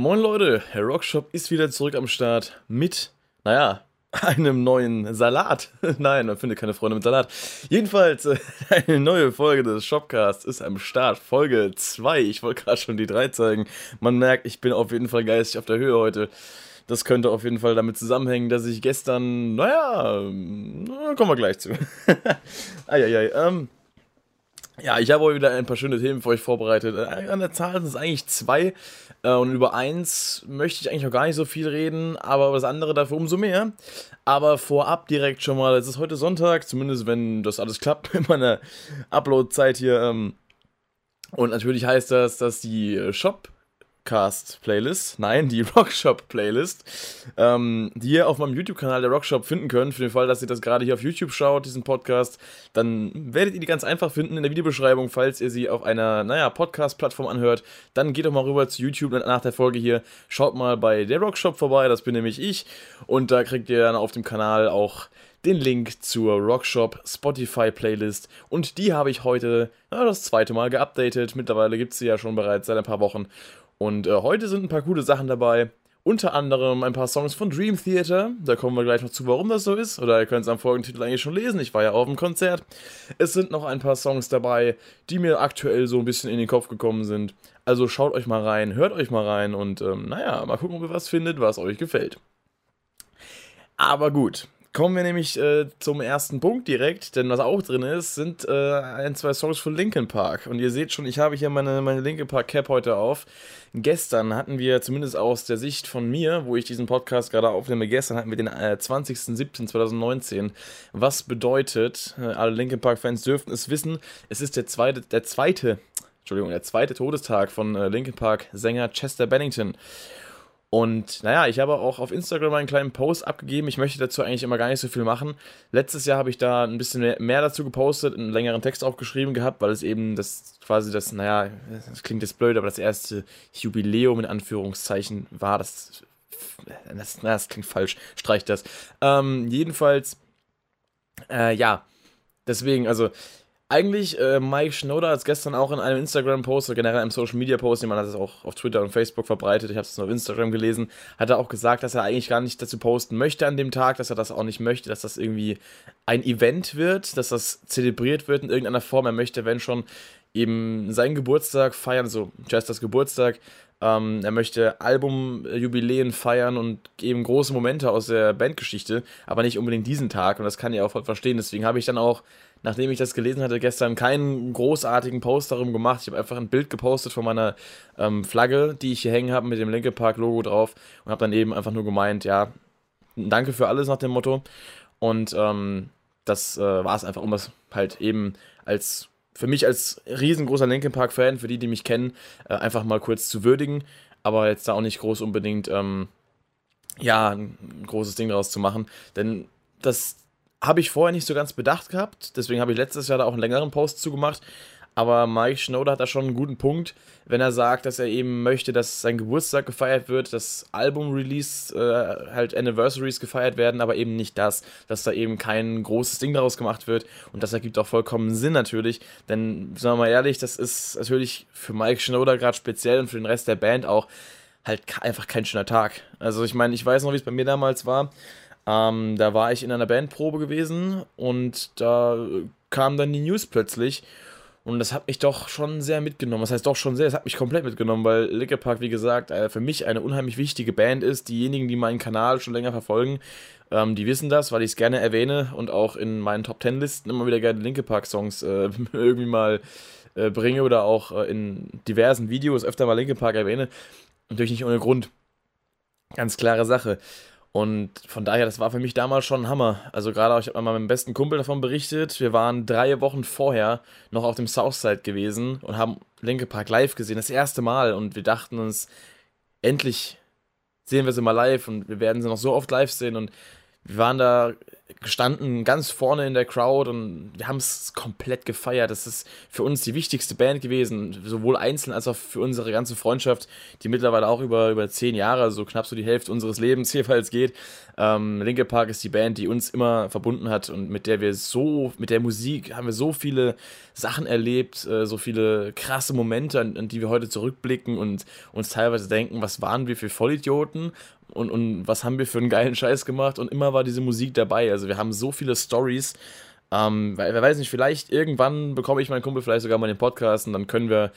Moin Leute, Herr Rockshop ist wieder zurück am Start mit, naja, einem neuen Salat. Nein, man findet keine Freunde mit Salat. Jedenfalls, äh, eine neue Folge des Shopcasts ist am Start. Folge 2. Ich wollte gerade schon die 3 zeigen. Man merkt, ich bin auf jeden Fall geistig auf der Höhe heute. Das könnte auf jeden Fall damit zusammenhängen, dass ich gestern, naja, kommen wir gleich zu. Eieiei, ähm, ja, ich habe heute wieder ein paar schöne Themen für euch vorbereitet. An der Zahl sind es eigentlich zwei. Äh, und über eins möchte ich eigentlich noch gar nicht so viel reden, aber über das andere dafür umso mehr. Aber vorab direkt schon mal, es ist heute Sonntag, zumindest wenn das alles klappt mit meiner Upload-Zeit hier. Ähm, und natürlich heißt das, dass die Shop Podcast-Playlist, nein, die Rockshop-Playlist, ähm, die ihr auf meinem YouTube-Kanal der Rockshop finden könnt. Für den Fall, dass ihr das gerade hier auf YouTube schaut, diesen Podcast, dann werdet ihr die ganz einfach finden in der Videobeschreibung, falls ihr sie auf einer, naja, Podcast-Plattform anhört. Dann geht doch mal rüber zu YouTube nach der Folge hier. Schaut mal bei der Rockshop vorbei, das bin nämlich ich. Und da kriegt ihr dann auf dem Kanal auch den Link zur Rockshop Spotify Playlist und die habe ich heute na, das zweite Mal geupdatet. Mittlerweile gibt es sie ja schon bereits seit ein paar Wochen und äh, heute sind ein paar coole Sachen dabei. Unter anderem ein paar Songs von Dream Theater. Da kommen wir gleich noch zu, warum das so ist. Oder ihr könnt es am folgenden Titel eigentlich schon lesen. Ich war ja auf dem Konzert. Es sind noch ein paar Songs dabei, die mir aktuell so ein bisschen in den Kopf gekommen sind. Also schaut euch mal rein, hört euch mal rein und ähm, naja, mal gucken, ob ihr was findet, was euch gefällt. Aber gut, Kommen wir nämlich äh, zum ersten Punkt direkt, denn was auch drin ist, sind äh, ein, zwei Songs von Linkin Park. Und ihr seht schon, ich habe hier meine, meine Linkin Park Cap heute auf. Gestern hatten wir, zumindest aus der Sicht von mir, wo ich diesen Podcast gerade aufnehme, gestern hatten wir den äh, 20.07.2019. Was bedeutet, äh, alle Linkin Park Fans dürften es wissen, es ist der zweite, der zweite, Entschuldigung, der zweite Todestag von äh, Linkin Park Sänger Chester Bennington. Und naja, ich habe auch auf Instagram einen kleinen Post abgegeben. Ich möchte dazu eigentlich immer gar nicht so viel machen. Letztes Jahr habe ich da ein bisschen mehr, dazu gepostet, einen längeren Text auch geschrieben gehabt, weil es eben das quasi das, naja, das klingt jetzt blöd, aber das erste Jubiläum in Anführungszeichen war. Das, das, na, das klingt falsch, streich das. Ähm, jedenfalls, äh, ja, deswegen, also eigentlich, äh, Mike Schnoder hat es gestern auch in einem Instagram-Post oder generell einem Social-Media-Post, jemand hat es auch auf Twitter und Facebook verbreitet, ich habe es nur auf Instagram gelesen, hat er auch gesagt, dass er eigentlich gar nicht dazu posten möchte an dem Tag, dass er das auch nicht möchte, dass das irgendwie ein Event wird, dass das zelebriert wird in irgendeiner Form. Er möchte, wenn schon, eben seinen Geburtstag feiern, also Chesters Geburtstag. Ähm, er möchte Albumjubiläen feiern und eben große Momente aus der Bandgeschichte, aber nicht unbedingt diesen Tag und das kann ich auch voll verstehen. Deswegen habe ich dann auch nachdem ich das gelesen hatte, gestern keinen großartigen Post darum gemacht. Ich habe einfach ein Bild gepostet von meiner ähm, Flagge, die ich hier hängen habe, mit dem Linke Park Logo drauf und habe dann eben einfach nur gemeint, ja, danke für alles nach dem Motto. Und ähm, das äh, war es einfach, um es halt eben als für mich als riesengroßer Linkin Park Fan, für die, die mich kennen, äh, einfach mal kurz zu würdigen, aber jetzt da auch nicht groß unbedingt ähm, ja ein großes Ding daraus zu machen, denn das habe ich vorher nicht so ganz bedacht gehabt, deswegen habe ich letztes Jahr da auch einen längeren Post zugemacht. Aber Mike Schnoder hat da schon einen guten Punkt, wenn er sagt, dass er eben möchte, dass sein Geburtstag gefeiert wird, dass Album-Release, äh, halt Anniversaries gefeiert werden, aber eben nicht das, dass da eben kein großes Ding daraus gemacht wird. Und das ergibt auch vollkommen Sinn natürlich, denn sagen wir mal ehrlich, das ist natürlich für Mike Schnoder gerade speziell und für den Rest der Band auch halt einfach kein schöner Tag. Also ich meine, ich weiß noch, wie es bei mir damals war. Ähm, da war ich in einer Bandprobe gewesen und da kam dann die News plötzlich. Und das hat mich doch schon sehr mitgenommen. Das heißt doch schon sehr, es hat mich komplett mitgenommen, weil Linkin Park, wie gesagt, äh, für mich eine unheimlich wichtige Band ist. Diejenigen, die meinen Kanal schon länger verfolgen, ähm, die wissen das, weil ich es gerne erwähne und auch in meinen Top Ten Listen immer wieder gerne Linkin Park Songs äh, irgendwie mal äh, bringe oder auch äh, in diversen Videos öfter mal Linkin Park erwähne. Natürlich nicht ohne Grund. Ganz klare Sache. Und von daher, das war für mich damals schon ein Hammer. Also gerade, ich habe mal meinem besten Kumpel davon berichtet. Wir waren drei Wochen vorher noch auf dem Southside gewesen und haben Linke Park live gesehen, das erste Mal. Und wir dachten uns, endlich sehen wir sie mal live und wir werden sie noch so oft live sehen. Und wir waren da gestanden ganz vorne in der Crowd und wir haben es komplett gefeiert. Das ist für uns die wichtigste Band gewesen, sowohl einzeln als auch für unsere ganze Freundschaft, die mittlerweile auch über, über zehn Jahre, so knapp so die Hälfte unseres Lebens jeweils geht. Ähm, Linke Park ist die Band, die uns immer verbunden hat und mit der wir so, mit der Musik haben wir so viele Sachen erlebt, äh, so viele krasse Momente, an, an die wir heute zurückblicken und uns teilweise denken, was waren wir für Vollidioten und, und was haben wir für einen geilen Scheiß gemacht und immer war diese Musik dabei. Also wir haben so viele Stories. Ähm, wer weiß nicht, vielleicht irgendwann bekomme ich meinen Kumpel vielleicht sogar mal den Podcast und dann können wir,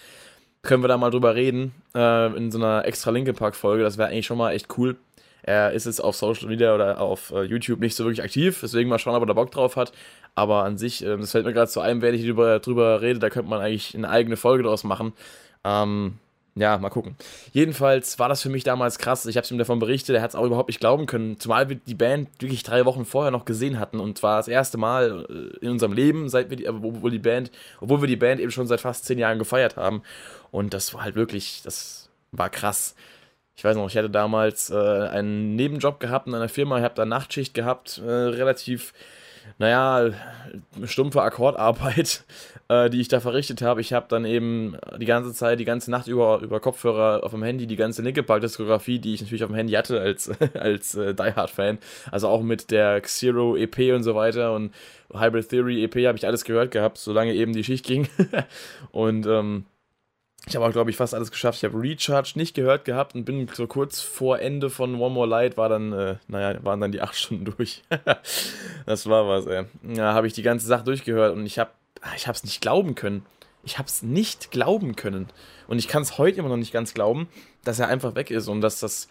können wir da mal drüber reden äh, in so einer extra Linke Park Folge. Das wäre eigentlich schon mal echt cool. Er ist jetzt auf Social Media oder auf äh, YouTube nicht so wirklich aktiv, deswegen mal schauen, ob er da Bock drauf hat. Aber an sich, äh, das fällt mir gerade zu einem, wenn ich drüber, drüber rede, da könnte man eigentlich eine eigene Folge draus machen. Ähm, ja, mal gucken. Jedenfalls war das für mich damals krass. Ich habe es ihm davon berichtet, er hat es auch überhaupt nicht glauben können. Zumal wir die Band wirklich drei Wochen vorher noch gesehen hatten und zwar das erste Mal äh, in unserem Leben, seit wir die, obwohl die Band, obwohl wir die Band eben schon seit fast zehn Jahren gefeiert haben. Und das war halt wirklich, das war krass. Ich weiß noch, ich hatte damals äh, einen Nebenjob gehabt in einer Firma, ich habe da Nachtschicht gehabt, äh, relativ naja, stumpfe Akkordarbeit, äh, die ich da verrichtet habe. Ich habe dann eben die ganze Zeit, die ganze Nacht über, über Kopfhörer auf dem Handy, die ganze Nickelback-Diskografie, die ich natürlich auf dem Handy hatte als, als äh, Die Hard-Fan, also auch mit der Xero EP und so weiter und Hybrid Theory EP habe ich alles gehört gehabt, solange eben die Schicht ging. und ähm, ich habe auch, glaube ich, fast alles geschafft. Ich habe Recharge nicht gehört gehabt und bin so kurz vor Ende von One More Light war dann, äh, naja, waren dann die acht Stunden durch. das war was, ey. Ja, habe ich die ganze Sache durchgehört und ich habe ich es nicht glauben können. Ich habe es nicht glauben können. Und ich kann es heute immer noch nicht ganz glauben, dass er einfach weg ist und dass das,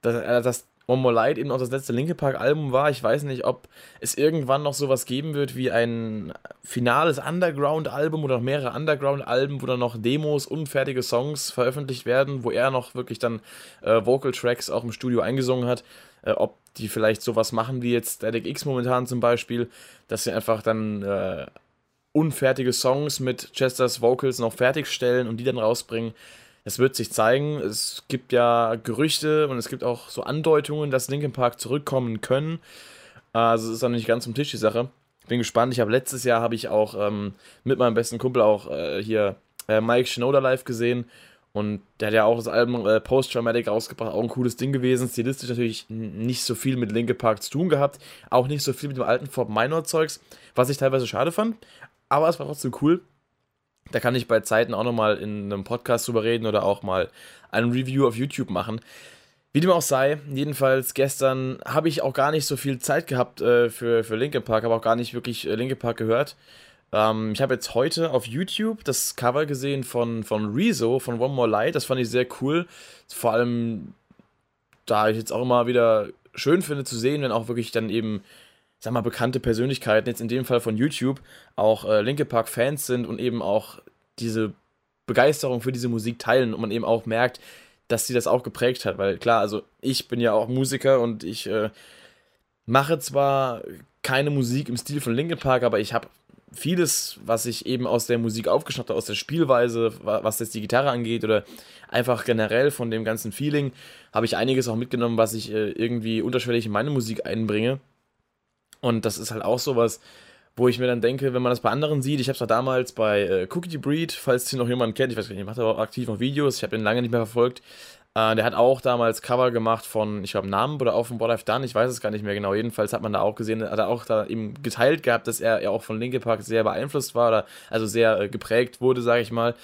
dass, dass One More Light eben auch das letzte Linke Park Album war. Ich weiß nicht, ob es irgendwann noch sowas geben wird wie ein finales Underground Album oder noch mehrere Underground Alben, wo dann noch Demos, unfertige Songs veröffentlicht werden, wo er noch wirklich dann äh, Vocal Tracks auch im Studio eingesungen hat. Äh, ob die vielleicht sowas machen wie jetzt Static X momentan zum Beispiel, dass sie einfach dann äh, unfertige Songs mit Chesters Vocals noch fertigstellen und die dann rausbringen es wird sich zeigen. Es gibt ja Gerüchte und es gibt auch so Andeutungen, dass Linkin Park zurückkommen können. Also es ist dann nicht ganz vom Tisch die Sache. Bin gespannt. Ich habe letztes Jahr habe ich auch ähm, mit meinem besten Kumpel auch äh, hier äh, Mike Shinoda live gesehen und der hat ja auch das Album äh, Post Traumatic rausgebracht, auch ein cooles Ding gewesen. Stilistisch natürlich nicht so viel mit Linkin Park zu tun gehabt, auch nicht so viel mit dem alten Fort Minor Zeugs, was ich teilweise schade fand. Aber es war trotzdem cool. Da kann ich bei Zeiten auch nochmal in einem Podcast drüber reden oder auch mal ein Review auf YouTube machen. Wie dem auch sei, jedenfalls gestern habe ich auch gar nicht so viel Zeit gehabt äh, für, für Linkin Park, habe auch gar nicht wirklich äh, Linkin Park gehört. Ähm, ich habe jetzt heute auf YouTube das Cover gesehen von, von Rezo, von One More Light. Das fand ich sehr cool. Vor allem, da ich jetzt auch immer wieder schön finde zu sehen, wenn auch wirklich dann eben sag mal, bekannte Persönlichkeiten, jetzt in dem Fall von YouTube, auch äh, Linke Park Fans sind und eben auch diese Begeisterung für diese Musik teilen und man eben auch merkt, dass sie das auch geprägt hat. Weil klar, also ich bin ja auch Musiker und ich äh, mache zwar keine Musik im Stil von Linkin Park, aber ich habe vieles, was ich eben aus der Musik aufgeschnappt habe, aus der Spielweise, was jetzt die Gitarre angeht oder einfach generell von dem ganzen Feeling, habe ich einiges auch mitgenommen, was ich äh, irgendwie unterschwellig in meine Musik einbringe. Und das ist halt auch sowas, wo ich mir dann denke, wenn man das bei anderen sieht, ich habe es damals bei äh, Cookie Breed, falls hier noch jemand kennt, ich weiß gar nicht, macht aber aktiv noch Videos, ich habe ihn lange nicht mehr verfolgt. Äh, der hat auch damals Cover gemacht von, ich glaube, Namen oder auch von What I've Done, ich weiß es gar nicht mehr genau. Jedenfalls hat man da auch gesehen, hat er auch da eben geteilt gehabt, dass er ja auch von Linkin Park sehr beeinflusst war oder also sehr äh, geprägt wurde, sage ich mal.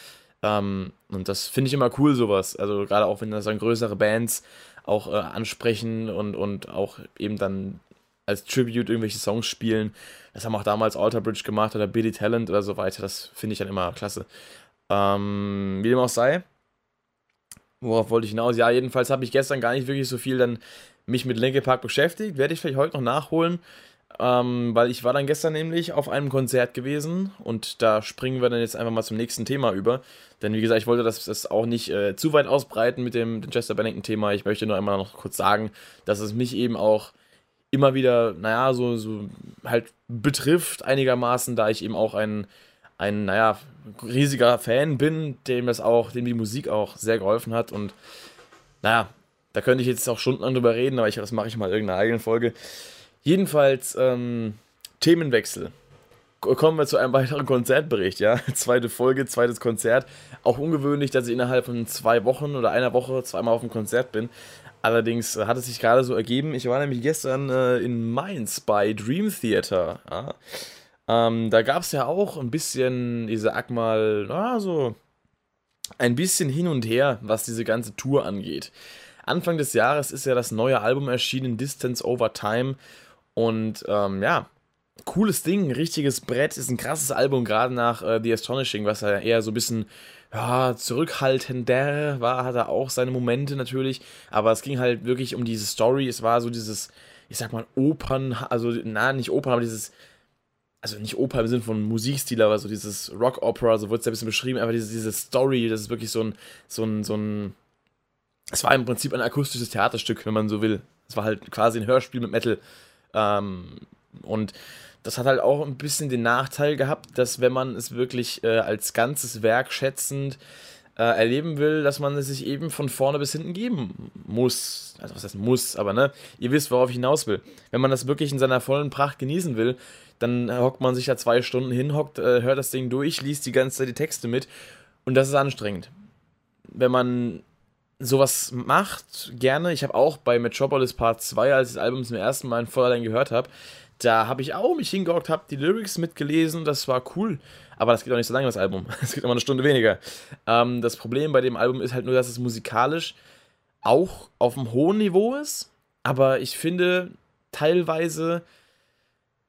Ähm, und das finde ich immer cool, sowas. Also gerade auch wenn das dann größere Bands auch äh, ansprechen und, und auch eben dann als Tribute irgendwelche Songs spielen. Das haben auch damals Alter Bridge gemacht oder Billy Talent oder so weiter. Das finde ich dann immer klasse. Ähm, wie dem auch sei. Worauf wollte ich hinaus? Ja, jedenfalls habe ich gestern gar nicht wirklich so viel dann mich mit Linkin Park beschäftigt. Werde ich vielleicht heute noch nachholen. Ähm, weil ich war dann gestern nämlich auf einem Konzert gewesen und da springen wir dann jetzt einfach mal zum nächsten Thema über. Denn wie gesagt, ich wollte das, das auch nicht äh, zu weit ausbreiten mit dem, Chester Bennington-Thema. Ich möchte nur einmal noch kurz sagen, dass es mich eben auch immer wieder, naja, so, so halt betrifft einigermaßen, da ich eben auch ein, ein, naja, riesiger Fan bin, dem das auch, dem die Musik auch sehr geholfen hat und naja, da könnte ich jetzt auch stundenlang drüber reden, aber ich, das mache ich mal in irgendeiner eigenen Folge. Jedenfalls, ähm, Themenwechsel. Kommen wir zu einem weiteren Konzertbericht, ja. Zweite Folge, zweites Konzert. Auch ungewöhnlich, dass ich innerhalb von zwei Wochen oder einer Woche zweimal auf dem Konzert bin. Allerdings hat es sich gerade so ergeben. Ich war nämlich gestern äh, in Mainz bei Dream Theater. Ja. Ähm, da gab es ja auch ein bisschen, ich sag mal, na, so ein bisschen hin und her, was diese ganze Tour angeht. Anfang des Jahres ist ja das neue Album erschienen, Distance Over Time. Und ähm, ja, cooles Ding, richtiges Brett, ist ein krasses Album, gerade nach äh, The Astonishing, was ja eher so ein bisschen ja, zurückhaltender war, hat er auch seine Momente natürlich, aber es ging halt wirklich um diese Story, es war so dieses, ich sag mal, Opern, also, na, nicht Opern, aber dieses, also nicht Oper im Sinne von Musikstil, aber so dieses Rock-Opera, so wurde es ja ein bisschen beschrieben, aber diese, diese Story, das ist wirklich so ein, so ein, so ein, es war im Prinzip ein akustisches Theaterstück, wenn man so will. Es war halt quasi ein Hörspiel mit Metal. Ähm, und das hat halt auch ein bisschen den Nachteil gehabt, dass wenn man es wirklich äh, als ganzes Werk schätzend äh, erleben will, dass man es sich eben von vorne bis hinten geben muss. Also was heißt muss, aber ne, ihr wisst, worauf ich hinaus will. Wenn man das wirklich in seiner vollen Pracht genießen will, dann hockt man sich da zwei Stunden hin, hockt, äh, hört das Ding durch, liest die ganze Zeit die Texte mit und das ist anstrengend. Wenn man sowas macht, gerne. Ich habe auch bei Metropolis Part 2, als ich das Album zum ersten Mal in Vollerlein gehört habe, da habe ich auch mich hingehockt, habe die Lyrics mitgelesen, das war cool. Aber das geht auch nicht so lange, das Album. Es geht immer eine Stunde weniger. Ähm, das Problem bei dem Album ist halt nur, dass es musikalisch auch auf einem hohen Niveau ist. Aber ich finde teilweise,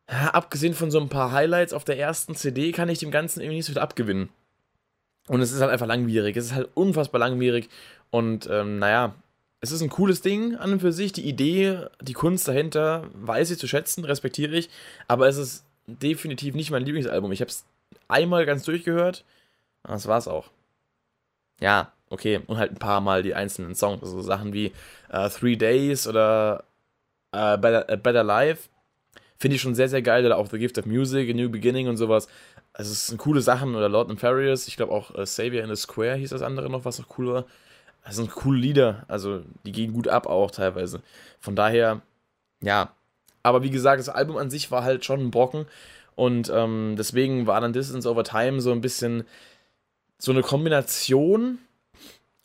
abgesehen von so ein paar Highlights auf der ersten CD, kann ich dem Ganzen irgendwie nicht so viel abgewinnen. Und es ist halt einfach langwierig. Es ist halt unfassbar langwierig. Und ähm, naja, es ist ein cooles Ding an und für sich. Die Idee, die Kunst dahinter weiß ich zu schätzen, respektiere ich. Aber es ist definitiv nicht mein Lieblingsalbum. Ich habe es einmal ganz durchgehört. Das war es auch. Ja, okay. Und halt ein paar Mal die einzelnen Songs. Also Sachen wie uh, Three Days oder uh, Better, uh, Better Life. Finde ich schon sehr, sehr geil. Oder auch The Gift of Music, A New Beginning und sowas. Also es sind coole Sachen. Oder Lord Nefarious. Ich glaube auch Savior in the Square hieß das andere noch, was noch cool war. Das sind coole Lieder, also die gehen gut ab auch teilweise. Von daher, ja. Aber wie gesagt, das Album an sich war halt schon ein Brocken und ähm, deswegen war dann Distance Over Time so ein bisschen so eine Kombination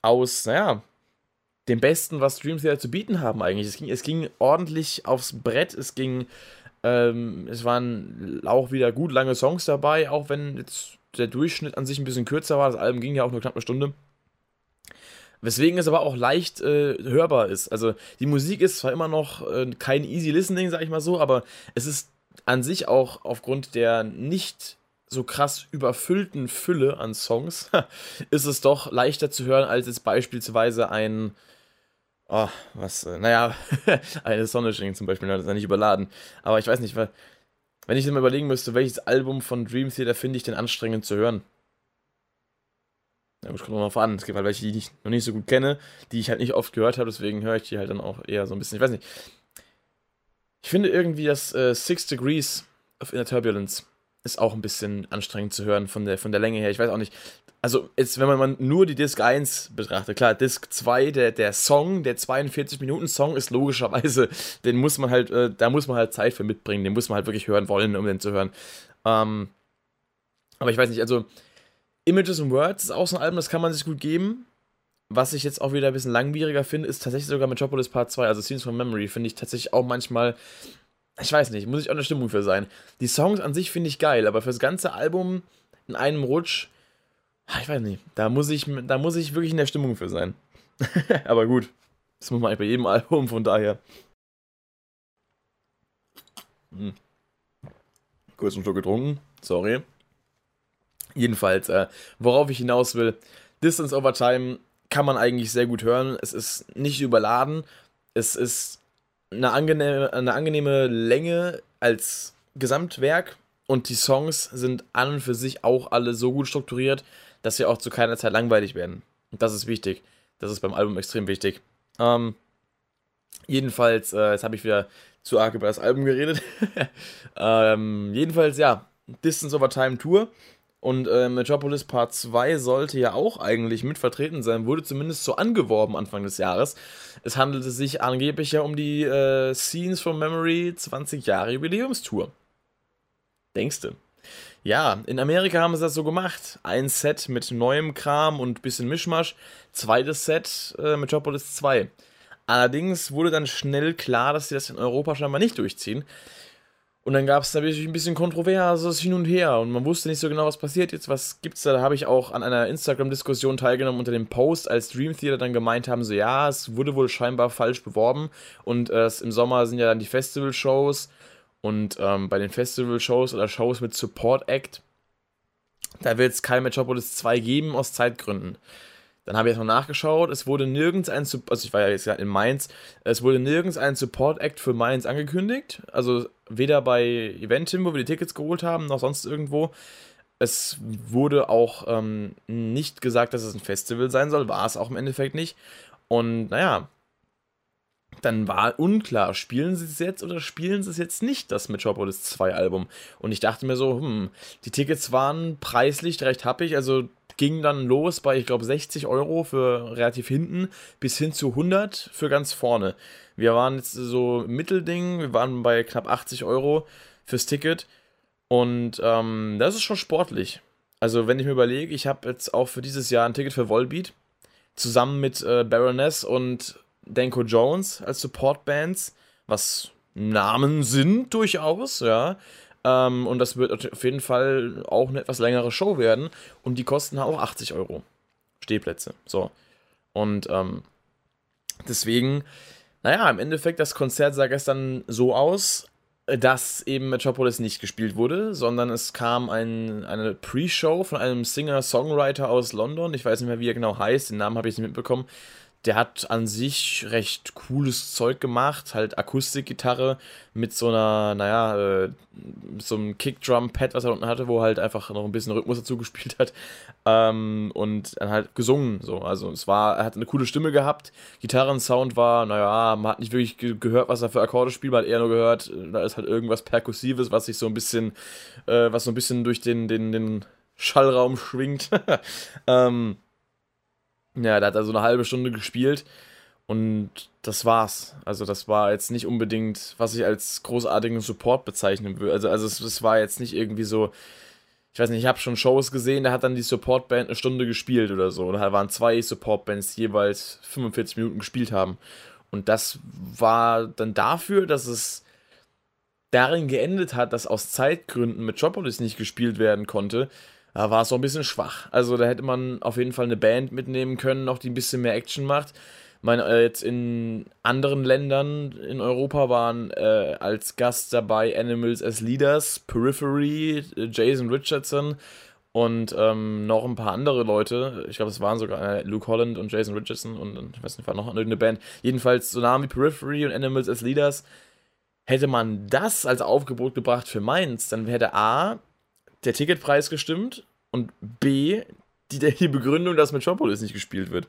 aus, naja, dem Besten, was Dream Theater zu bieten haben eigentlich. Es ging, es ging ordentlich aufs Brett, es ging, ähm, es waren auch wieder gut lange Songs dabei, auch wenn jetzt der Durchschnitt an sich ein bisschen kürzer war. Das Album ging ja auch nur knapp eine Stunde. Weswegen es aber auch leicht äh, hörbar ist. Also die Musik ist zwar immer noch äh, kein easy listening, sag ich mal so, aber es ist an sich auch aufgrund der nicht so krass überfüllten Fülle an Songs, ist es doch leichter zu hören als jetzt beispielsweise ein, oh, was, äh, naja, eine Astonishing zum Beispiel, das ist ja nicht überladen. Aber ich weiß nicht, wenn ich mir überlegen müsste, welches Album von Dream Theater finde ich denn anstrengend zu hören? Ja, gut, kommt noch an. Es gibt halt welche, die ich noch nicht so gut kenne, die ich halt nicht oft gehört habe, deswegen höre ich die halt dann auch eher so ein bisschen. Ich weiß nicht. Ich finde irgendwie, dass äh, Six Degrees of Inner Turbulence ist auch ein bisschen anstrengend zu hören von der, von der Länge her. Ich weiß auch nicht. Also, jetzt, wenn man nur die Disc 1 betrachtet, klar, Disc 2, der, der Song, der 42-Minuten-Song ist logischerweise, den muss man halt, äh, da muss man halt Zeit für mitbringen, den muss man halt wirklich hören wollen, um den zu hören. Ähm, aber ich weiß nicht, also Images and Words ist auch so ein Album, das kann man sich gut geben. Was ich jetzt auch wieder ein bisschen langwieriger finde, ist tatsächlich sogar Metropolis Part 2, also Scenes from Memory, finde ich tatsächlich auch manchmal, ich weiß nicht, muss ich auch eine Stimmung für sein. Die Songs an sich finde ich geil, aber fürs ganze Album in einem Rutsch, ah, ich weiß nicht, da muss ich, da muss ich wirklich in der Stimmung für sein. aber gut, das muss man eigentlich bei jedem Album, von daher. Hm. Kurz einen Schluck getrunken, sorry. Jedenfalls, äh, worauf ich hinaus will, Distance Over Time kann man eigentlich sehr gut hören. Es ist nicht überladen. Es ist eine angenehme, eine angenehme Länge als Gesamtwerk und die Songs sind an und für sich auch alle so gut strukturiert, dass sie auch zu keiner Zeit langweilig werden. Und das ist wichtig. Das ist beim Album extrem wichtig. Ähm, jedenfalls, äh, jetzt habe ich wieder zu arg über das Album geredet. ähm, jedenfalls, ja, Distance Over Time Tour Und äh, Metropolis Part 2 sollte ja auch eigentlich mit vertreten sein, wurde zumindest so angeworben Anfang des Jahres. Es handelte sich angeblich ja um die äh, Scenes from Memory 20 Jahre Jubiläumstour. Denkste. Ja, in Amerika haben sie das so gemacht. Ein Set mit neuem Kram und bisschen Mischmasch. Zweites Set, äh, Metropolis 2. Allerdings wurde dann schnell klar, dass sie das in Europa scheinbar nicht durchziehen. Und dann gab es natürlich ein bisschen Kontroverses hin und her und man wusste nicht so genau, was passiert jetzt, was gibt's da. Da habe ich auch an einer Instagram-Diskussion teilgenommen unter dem Post, als Dream Theater dann gemeint haben, so ja, es wurde wohl scheinbar falsch beworben und äh, im Sommer sind ja dann die Festival-Shows und ähm, bei den Festival-Shows oder Shows mit Support-Act, da wird es kein Metropolis 2 geben aus Zeitgründen. Dann habe ich erstmal nachgeschaut, es wurde nirgends ein, also ich war ja jetzt in Mainz, es wurde nirgends ein Support-Act für Mainz angekündigt. Also weder bei Eventim, wo wir die Tickets geholt haben, noch sonst irgendwo. Es wurde auch ähm, nicht gesagt, dass es ein Festival sein soll, war es auch im Endeffekt nicht. Und naja, dann war unklar, spielen sie es jetzt oder spielen sie es jetzt nicht, das Metropolis 2 Album. Und ich dachte mir so, hm, die Tickets waren preislich recht happig, also ging dann los bei, ich glaube, 60 Euro für relativ hinten bis hin zu 100 für ganz vorne. Wir waren jetzt so Mittelding, wir waren bei knapp 80 Euro fürs Ticket und ähm, das ist schon sportlich. Also wenn ich mir überlege, ich habe jetzt auch für dieses Jahr ein Ticket für Volbeat zusammen mit äh, Baroness und Danko Jones als Supportbands, was Namen sind durchaus, ja. Ähm, und das wird auf jeden Fall auch eine etwas längere Show werden. Und die kosten auch 80 Euro. Stehplätze. So. Und ähm, deswegen, naja, im Endeffekt, das Konzert sah gestern so aus, dass eben Metropolis nicht gespielt wurde, sondern es kam ein, eine Pre-Show von einem Singer-Songwriter aus London. Ich weiß nicht mehr, wie er genau heißt, den Namen habe ich nicht mitbekommen der hat an sich recht cooles Zeug gemacht, halt Akustikgitarre mit so einer, naja, äh, so einem Kickdrum-Pad, was er unten hatte, wo halt einfach noch ein bisschen Rhythmus dazu gespielt hat ähm, und dann halt gesungen, so, also es war, er hat eine coole Stimme gehabt, Gitarrensound war, naja, man hat nicht wirklich ge gehört, was er für Akkorde spielt, man hat eher nur gehört, da ist halt irgendwas Perkussives, was sich so ein bisschen, äh, was so ein bisschen durch den, den, den Schallraum schwingt, ähm, ja, der hat also eine halbe Stunde gespielt und das war's. Also das war jetzt nicht unbedingt, was ich als großartigen Support bezeichnen würde. Also, also es, es war jetzt nicht irgendwie so, ich weiß nicht, ich habe schon Shows gesehen, da hat dann die Supportband eine Stunde gespielt oder so. Da waren zwei Supportbands, die jeweils 45 Minuten gespielt haben. Und das war dann dafür, dass es darin geendet hat, dass aus Zeitgründen Metropolis nicht gespielt werden konnte, da war es so ein bisschen schwach. Also da hätte man auf jeden Fall eine Band mitnehmen können, noch die ein bisschen mehr Action macht. Ich meine, äh, jetzt in anderen Ländern in Europa waren äh, als Gast dabei Animals as Leaders, Periphery, Jason Richardson und ähm, noch ein paar andere Leute. Ich glaube, es waren sogar äh, Luke Holland und Jason Richardson und ich weiß nicht, war noch eine Band. Jedenfalls so Namen wie Periphery und Animals as Leaders. Hätte man das als Aufgebot gebracht für Mainz, dann hätte A, der Ticketpreis gestimmt und B, die, die Begründung, dass Metropolis nicht gespielt wird.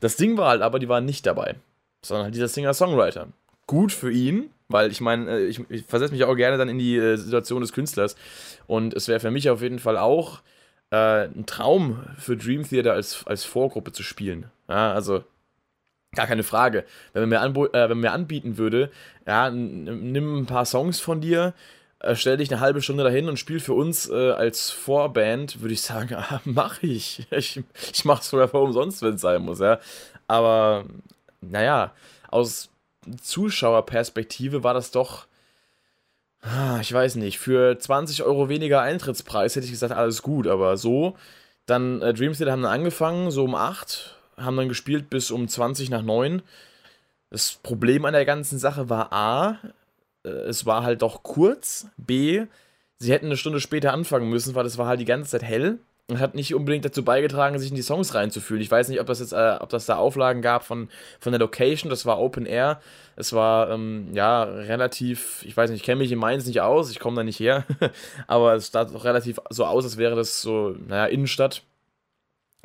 Das Ding war halt aber, die waren nicht dabei, sondern halt dieser Singer-Songwriter. Gut für ihn, weil ich meine, äh, ich, ich versetze mich auch gerne dann in die äh, Situation des Künstlers und es wäre für mich auf jeden Fall auch äh, ein Traum für Dream Theater als, als Vorgruppe zu spielen. Ja, also Gar keine Frage. Wenn man mir, äh, wenn man mir anbieten würde, ja, nimm ein paar Songs von dir, stell dich eine halbe Stunde dahin und spiel für uns äh, als Vorband, würde ich sagen, ah, mach ich. Ich, ich mach's sogar umsonst, wenn es sein muss, ja. Aber, naja, aus Zuschauerperspektive war das doch, ah, ich weiß nicht, für 20 Euro weniger Eintrittspreis hätte ich gesagt, alles gut, aber so, dann äh, Dream Theater haben dann angefangen, so um 8, haben dann gespielt bis um 20 nach 9. Das Problem an der ganzen Sache war A, äh, es war halt doch kurz. B, sie hätten eine Stunde später anfangen müssen, weil es war halt die ganze Zeit hell und hat nicht unbedingt dazu beigetragen, sich in die Songs reinzufühlen. Ich weiß nicht, ob das jetzt, äh, ob das da Auflagen gab von, von der Location. Das war Open Air. Es war ähm, ja relativ, ich weiß nicht, ich kenne mich in Mainz nicht aus, ich komme da nicht her, aber es sah doch relativ so aus, als wäre das so, naja, Innenstadt.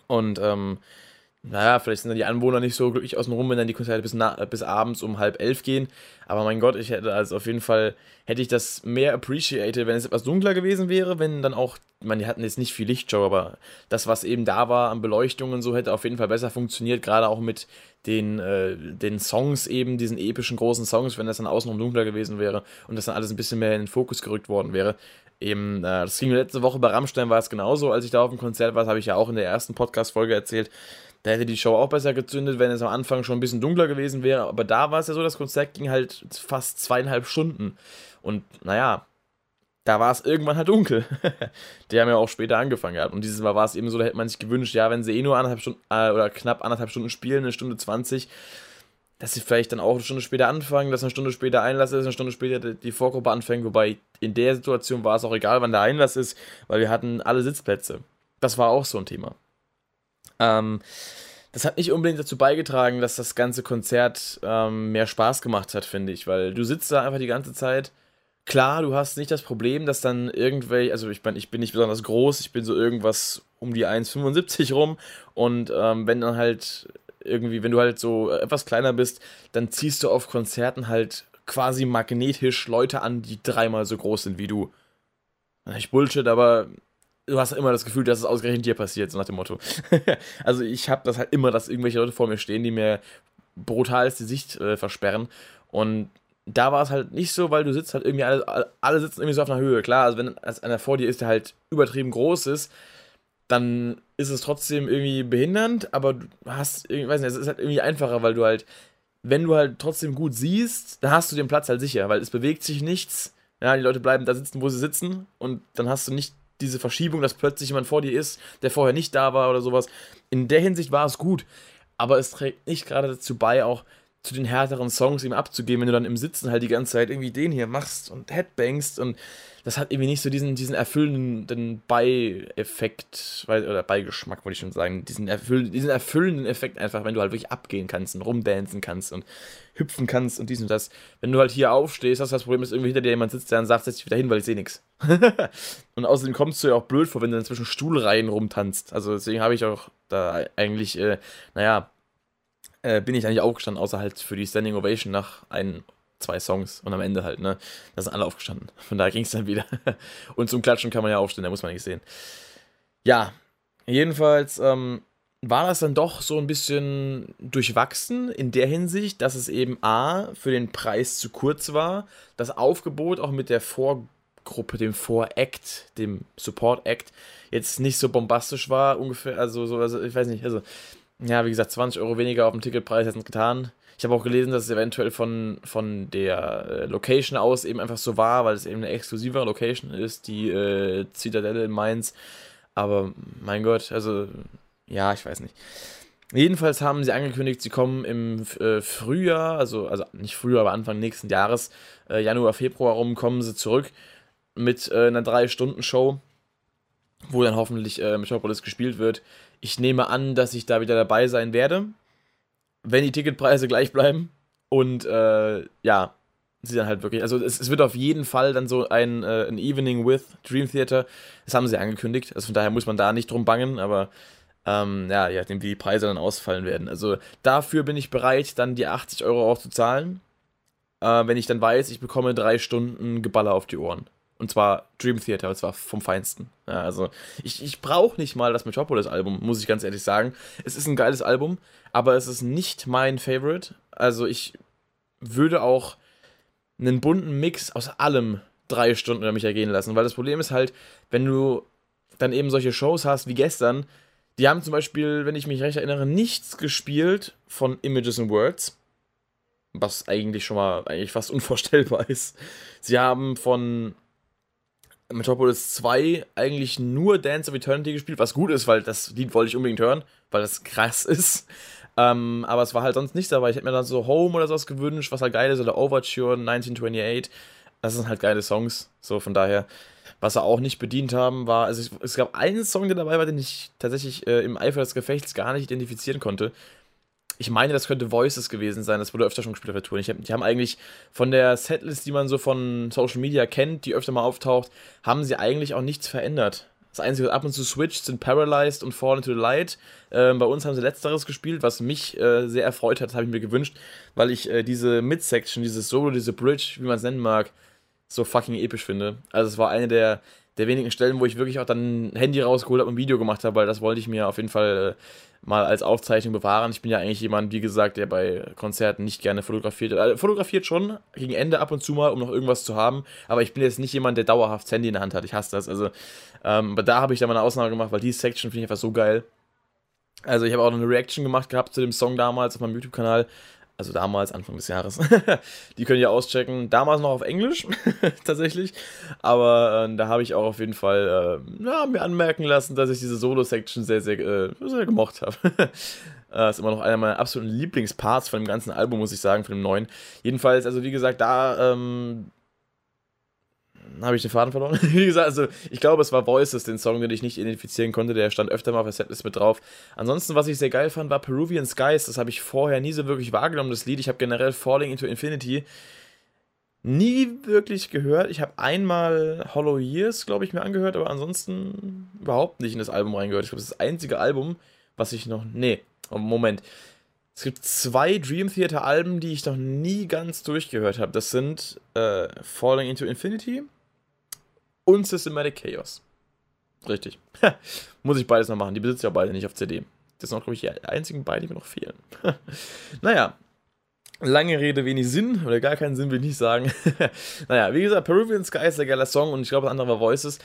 Und ähm, naja, vielleicht sind dann die Anwohner nicht so glücklich außenrum, wenn dann die Konzerte bis, bis abends um halb elf gehen. Aber mein Gott, ich hätte also auf jeden Fall, hätte ich das mehr appreciated, wenn es etwas dunkler gewesen wäre, wenn dann auch, meine, die hatten jetzt nicht viel Lichtshow, aber das, was eben da war an Beleuchtung und so, hätte auf jeden Fall besser funktioniert, gerade auch mit den, äh, den Songs eben, diesen epischen großen Songs, wenn das dann außenrum dunkler gewesen wäre und das dann alles ein bisschen mehr in den Fokus gerückt worden wäre. Eben, äh, das ging letzte Woche bei Rammstein war es genauso, als ich da auf dem Konzert war, habe ich ja auch in der ersten Podcast-Folge erzählt, da hätte die Show auch besser gezündet, wenn es am Anfang schon ein bisschen dunkler gewesen wäre. Aber da war es ja so, das Konzert ging halt fast zweieinhalb Stunden. Und naja, da war es irgendwann halt dunkel. die haben ja auch später angefangen gehabt. Und dieses Mal war es eben so, da hätte man sich gewünscht, ja, wenn sie eh nur anderthalb Stunden äh, oder knapp anderthalb Stunden spielen, eine Stunde 20, dass sie vielleicht dann auch eine Stunde später anfangen, dass eine Stunde später Einlass ist, eine Stunde später die Vorgruppe anfängt. Wobei in der Situation war es auch egal, wann der Einlass ist, weil wir hatten alle Sitzplätze. Das war auch so ein Thema. Ähm, das hat nicht unbedingt dazu beigetragen, dass das ganze Konzert ähm, mehr Spaß gemacht hat, finde ich, weil du sitzt da einfach die ganze Zeit. Klar, du hast nicht das Problem, dass dann irgendwelche, also ich meine, ich bin nicht besonders groß, ich bin so irgendwas um die 1,75 rum und ähm, wenn dann halt irgendwie, wenn du halt so etwas kleiner bist, dann ziehst du auf Konzerten halt quasi magnetisch Leute an, die dreimal so groß sind wie du. Nicht Bullshit, aber du hast immer das Gefühl, dass es ausgerechnet dir passiert, so nach dem Motto. also ich habe das halt immer, dass irgendwelche Leute vor mir stehen, die mir brutalst die Sicht äh, versperren. Und da war es halt nicht so, weil du sitzt halt irgendwie, alle, alle sitzen irgendwie so auf einer Höhe. Klar, also wenn als einer vor dir ist, der halt übertrieben groß ist, dann ist es trotzdem irgendwie behindernd, aber du hast, ich weiß nicht, es ist halt irgendwie einfacher, weil du halt, wenn du halt trotzdem gut siehst, dann hast du den Platz halt sicher, weil es bewegt sich nichts. Ja, die Leute bleiben da sitzen, wo sie sitzen und dann hast du nicht diese Verschiebung, dass plötzlich jemand vor dir ist, der vorher nicht da war oder sowas. In der Hinsicht war es gut, aber es trägt nicht gerade dazu bei, auch zu den härteren Songs ihm abzugeben, wenn du dann im Sitzen halt die ganze Zeit irgendwie den hier machst und Headbangst und das hat irgendwie nicht so diesen, diesen erfüllenden Beieffekt, oder Beigeschmack, wollte ich schon sagen, diesen, erfüll, diesen erfüllenden Effekt einfach, wenn du halt wirklich abgehen kannst und rumdancen kannst und hüpfen kannst und dies und das. Wenn du halt hier aufstehst, hast du das Problem, dass irgendwie hinter dir jemand sitzt, der dann sagt, setz dich wieder hin, weil ich sehe nichts. und außerdem kommst du ja auch blöd vor, wenn du dann zwischen Stuhlreihen rumtanzt. Also deswegen habe ich auch da eigentlich, äh, naja, äh, bin ich eigentlich aufgestanden, außer halt für die Standing Ovation nach ein, zwei Songs und am Ende halt, ne? Da sind alle aufgestanden. Von daher ging es dann wieder. und zum Klatschen kann man ja aufstehen, da muss man nicht sehen. Ja, jedenfalls ähm, war das dann doch so ein bisschen durchwachsen in der Hinsicht, dass es eben A, für den Preis zu kurz war, das Aufgebot auch mit der Vorgruppe, dem Voract, dem Support-Act, jetzt nicht so bombastisch war, ungefähr, also so, also ich weiß nicht, also ja, wie gesagt, 20 Euro weniger auf dem Ticketpreis hätten es getan. Ich habe auch gelesen, dass es eventuell von, von der äh, Location aus eben einfach so war, weil es eben eine exklusivere Location ist, die äh, Zitadelle in Mainz. Aber mein Gott, also ja, ich weiß nicht. Jedenfalls haben sie angekündigt, sie kommen im äh, Frühjahr, also, also nicht Frühjahr, aber Anfang nächsten Jahres, äh, Januar, Februar rum, kommen sie zurück mit äh, einer 3-Stunden-Show, wo dann hoffentlich äh, Metropolis gespielt wird. Ich nehme an, dass ich da wieder dabei sein werde, wenn die Ticketpreise gleich bleiben. Und äh, ja, sie dann halt wirklich, also es, es, wird auf jeden Fall dann so ein, äh, ein Evening with Dream Theater. Das haben sie angekündigt. Also von daher muss man da nicht drum bangen, aber ähm, ja, je nachdem, wie die Preise dann ausfallen werden. Also dafür bin ich bereit, dann die 80 Euro auch zu zahlen, äh, wenn ich dann weiß, ich bekomme drei Stunden Geballer auf die Ohren. Und zwar Dream Theater, und zwar vom Feinsten. Ja, also, ich, ich brauche nicht mal das Metropolis-Album, muss ich ganz ehrlich sagen. Es ist ein geiles Album, aber es ist nicht mein Favorite. Also, ich würde auch einen bunten Mix aus allem drei Stunden über mich ergehen lassen. Weil das Problem ist halt, wenn du dann eben solche Shows hast wie gestern, die haben zum Beispiel, wenn ich mich recht erinnere, nichts gespielt von Images and Words. Was eigentlich schon mal eigentlich fast unvorstellbar ist. Sie haben von Metropolis 2 eigentlich nur Dance of Eternity gespielt, was gut ist, weil das Lied wollte ich unbedingt hören, weil das krass ist. Ähm, aber es war halt sonst nichts dabei. Ich hätte mir dann so Home oder sowas gewünscht, was halt geil ist, oder Overture 1928. Das sind halt geile Songs. So, von daher. Was sie auch nicht bedient haben, war, also es, es gab einen Song, der dabei war, den ich tatsächlich äh, im Eifer des Gefechts gar nicht identifizieren konnte ich meine, das könnte Voices gewesen sein. Das wurde öfter schon gespielt auf der Tour. Hab, die haben eigentlich von der Setlist, die man so von Social Media kennt, die öfter mal auftaucht, haben sie eigentlich auch nichts verändert. Das Einzige, was ab und zu switcht, sind Paralyzed und Fall into the Light. Ähm, bei uns haben sie Letzteres gespielt, was mich äh, sehr erfreut hat, das habe ich mir gewünscht, weil ich äh, diese Mid-Section, dieses Solo, diese Bridge, wie man es nennen mag, so fucking episch finde. Also es war eine der, der wenigen Stellen, wo ich wirklich auch dann ein Handy rausgeholt habe und ein Video gemacht habe, weil das wollte ich mir auf jeden Fall äh, mal als Aufzeichnung bewahren. Ich bin ja eigentlich jemand, wie gesagt, der bei Konzerten nicht gerne fotografiert. Also fotografiert schon, gegen Ende ab und zu mal, um noch irgendwas zu haben, aber ich bin jetzt nicht jemand, der dauerhaft das Handy in der Hand hat. Ich hasse das. Also, ähm, aber da habe ich dann mal eine Ausnahme gemacht, weil die Section finde ich einfach so geil. Also ich habe auch noch eine Reaction gemacht gehabt zu dem Song damals auf meinem YouTube-Kanal also damals, Anfang des Jahres, die könnt ihr auschecken. Damals noch auf Englisch, tatsächlich. Aber äh, da habe ich auch auf jeden Fall äh, ja, mir anmerken lassen, dass ich diese Solo-Section sehr, sehr, äh, sehr gemocht habe. äh, ist immer noch einer meiner absoluten Lieblingsparts von dem ganzen Album, muss ich sagen, von dem neuen. Jedenfalls, also wie gesagt, da ähm, habe ich den Faden verloren. Wie gesagt, also ich glaube, es war Voices, den Song, den ich nicht identifizieren konnte. Der stand öfter mal auf der Setlist mit drauf. Ansonsten, was ich sehr geil fand, war Peruvian Skies. Das habe ich vorher nie so wirklich wahrgenommen, das Lied. Ich habe generell Falling into Infinity nie wirklich gehört. Ich habe einmal Hollow Years, glaube ich, mir angehört, aber ansonsten überhaupt nicht in das Album reingehört. Ich glaube, das ist das einzige Album, was ich noch. Nee, Moment. Es gibt zwei Dream Theater Alben, die ich noch nie ganz durchgehört habe. Das sind äh, Falling into Infinity und Systematic Chaos. Richtig. Muss ich beides noch machen. Die besitze ich ja beide nicht auf CD. Das sind auch, glaube ich, die einzigen beiden, die mir noch fehlen. naja. Lange Rede, wenig Sinn, oder gar keinen Sinn will ich nicht sagen. naja, wie gesagt, Peruvian Sky ist ein geiler Song und ich glaube, das andere war Voices.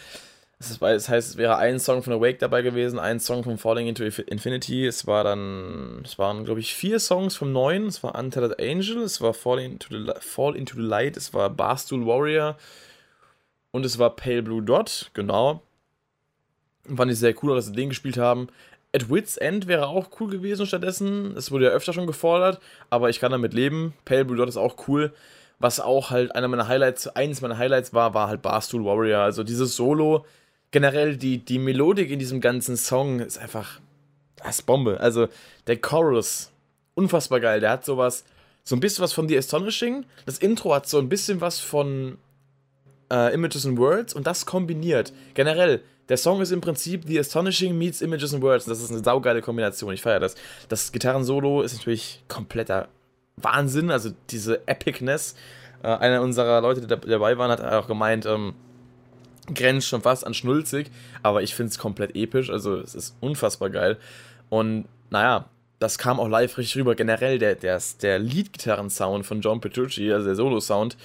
Das heißt, es wäre ein Song von Awake dabei gewesen, ein Song von Falling into Infinity. Es war dann, es waren, glaube ich, vier Songs vom neuen. Es war Untethered Angel, es war Fall into the, Fall into the Light, es war Barstool Warrior, und es war Pale Blue Dot, genau. Fand ich sehr cool, dass sie den gespielt haben. At Wits End wäre auch cool gewesen stattdessen. Es wurde ja öfter schon gefordert, aber ich kann damit leben. Pale Blue Dot ist auch cool. Was auch halt einer meiner Highlights, eines meiner Highlights war, war halt Barstool Warrior. Also dieses Solo, generell die, die Melodik in diesem ganzen Song ist einfach, das ist Bombe. Also der Chorus, unfassbar geil. Der hat sowas, so ein bisschen was von The Astonishing. Das Intro hat so ein bisschen was von äh, Images and Words und das kombiniert. Generell, der Song ist im Prinzip The Astonishing meets Images and Words. Das ist eine saugeile Kombination. Ich feiere das. Das Gitarrensolo ist natürlich kompletter Wahnsinn. Also diese Epicness. Äh, einer unserer Leute, die dabei waren, hat auch gemeint, ähm, grenzt schon fast an schnulzig. Aber ich finde es komplett episch. Also es ist unfassbar geil. Und naja, das kam auch live richtig rüber. Generell der, der, der Lead-Gitarren-Sound von John Petrucci, also der Solo-Sound.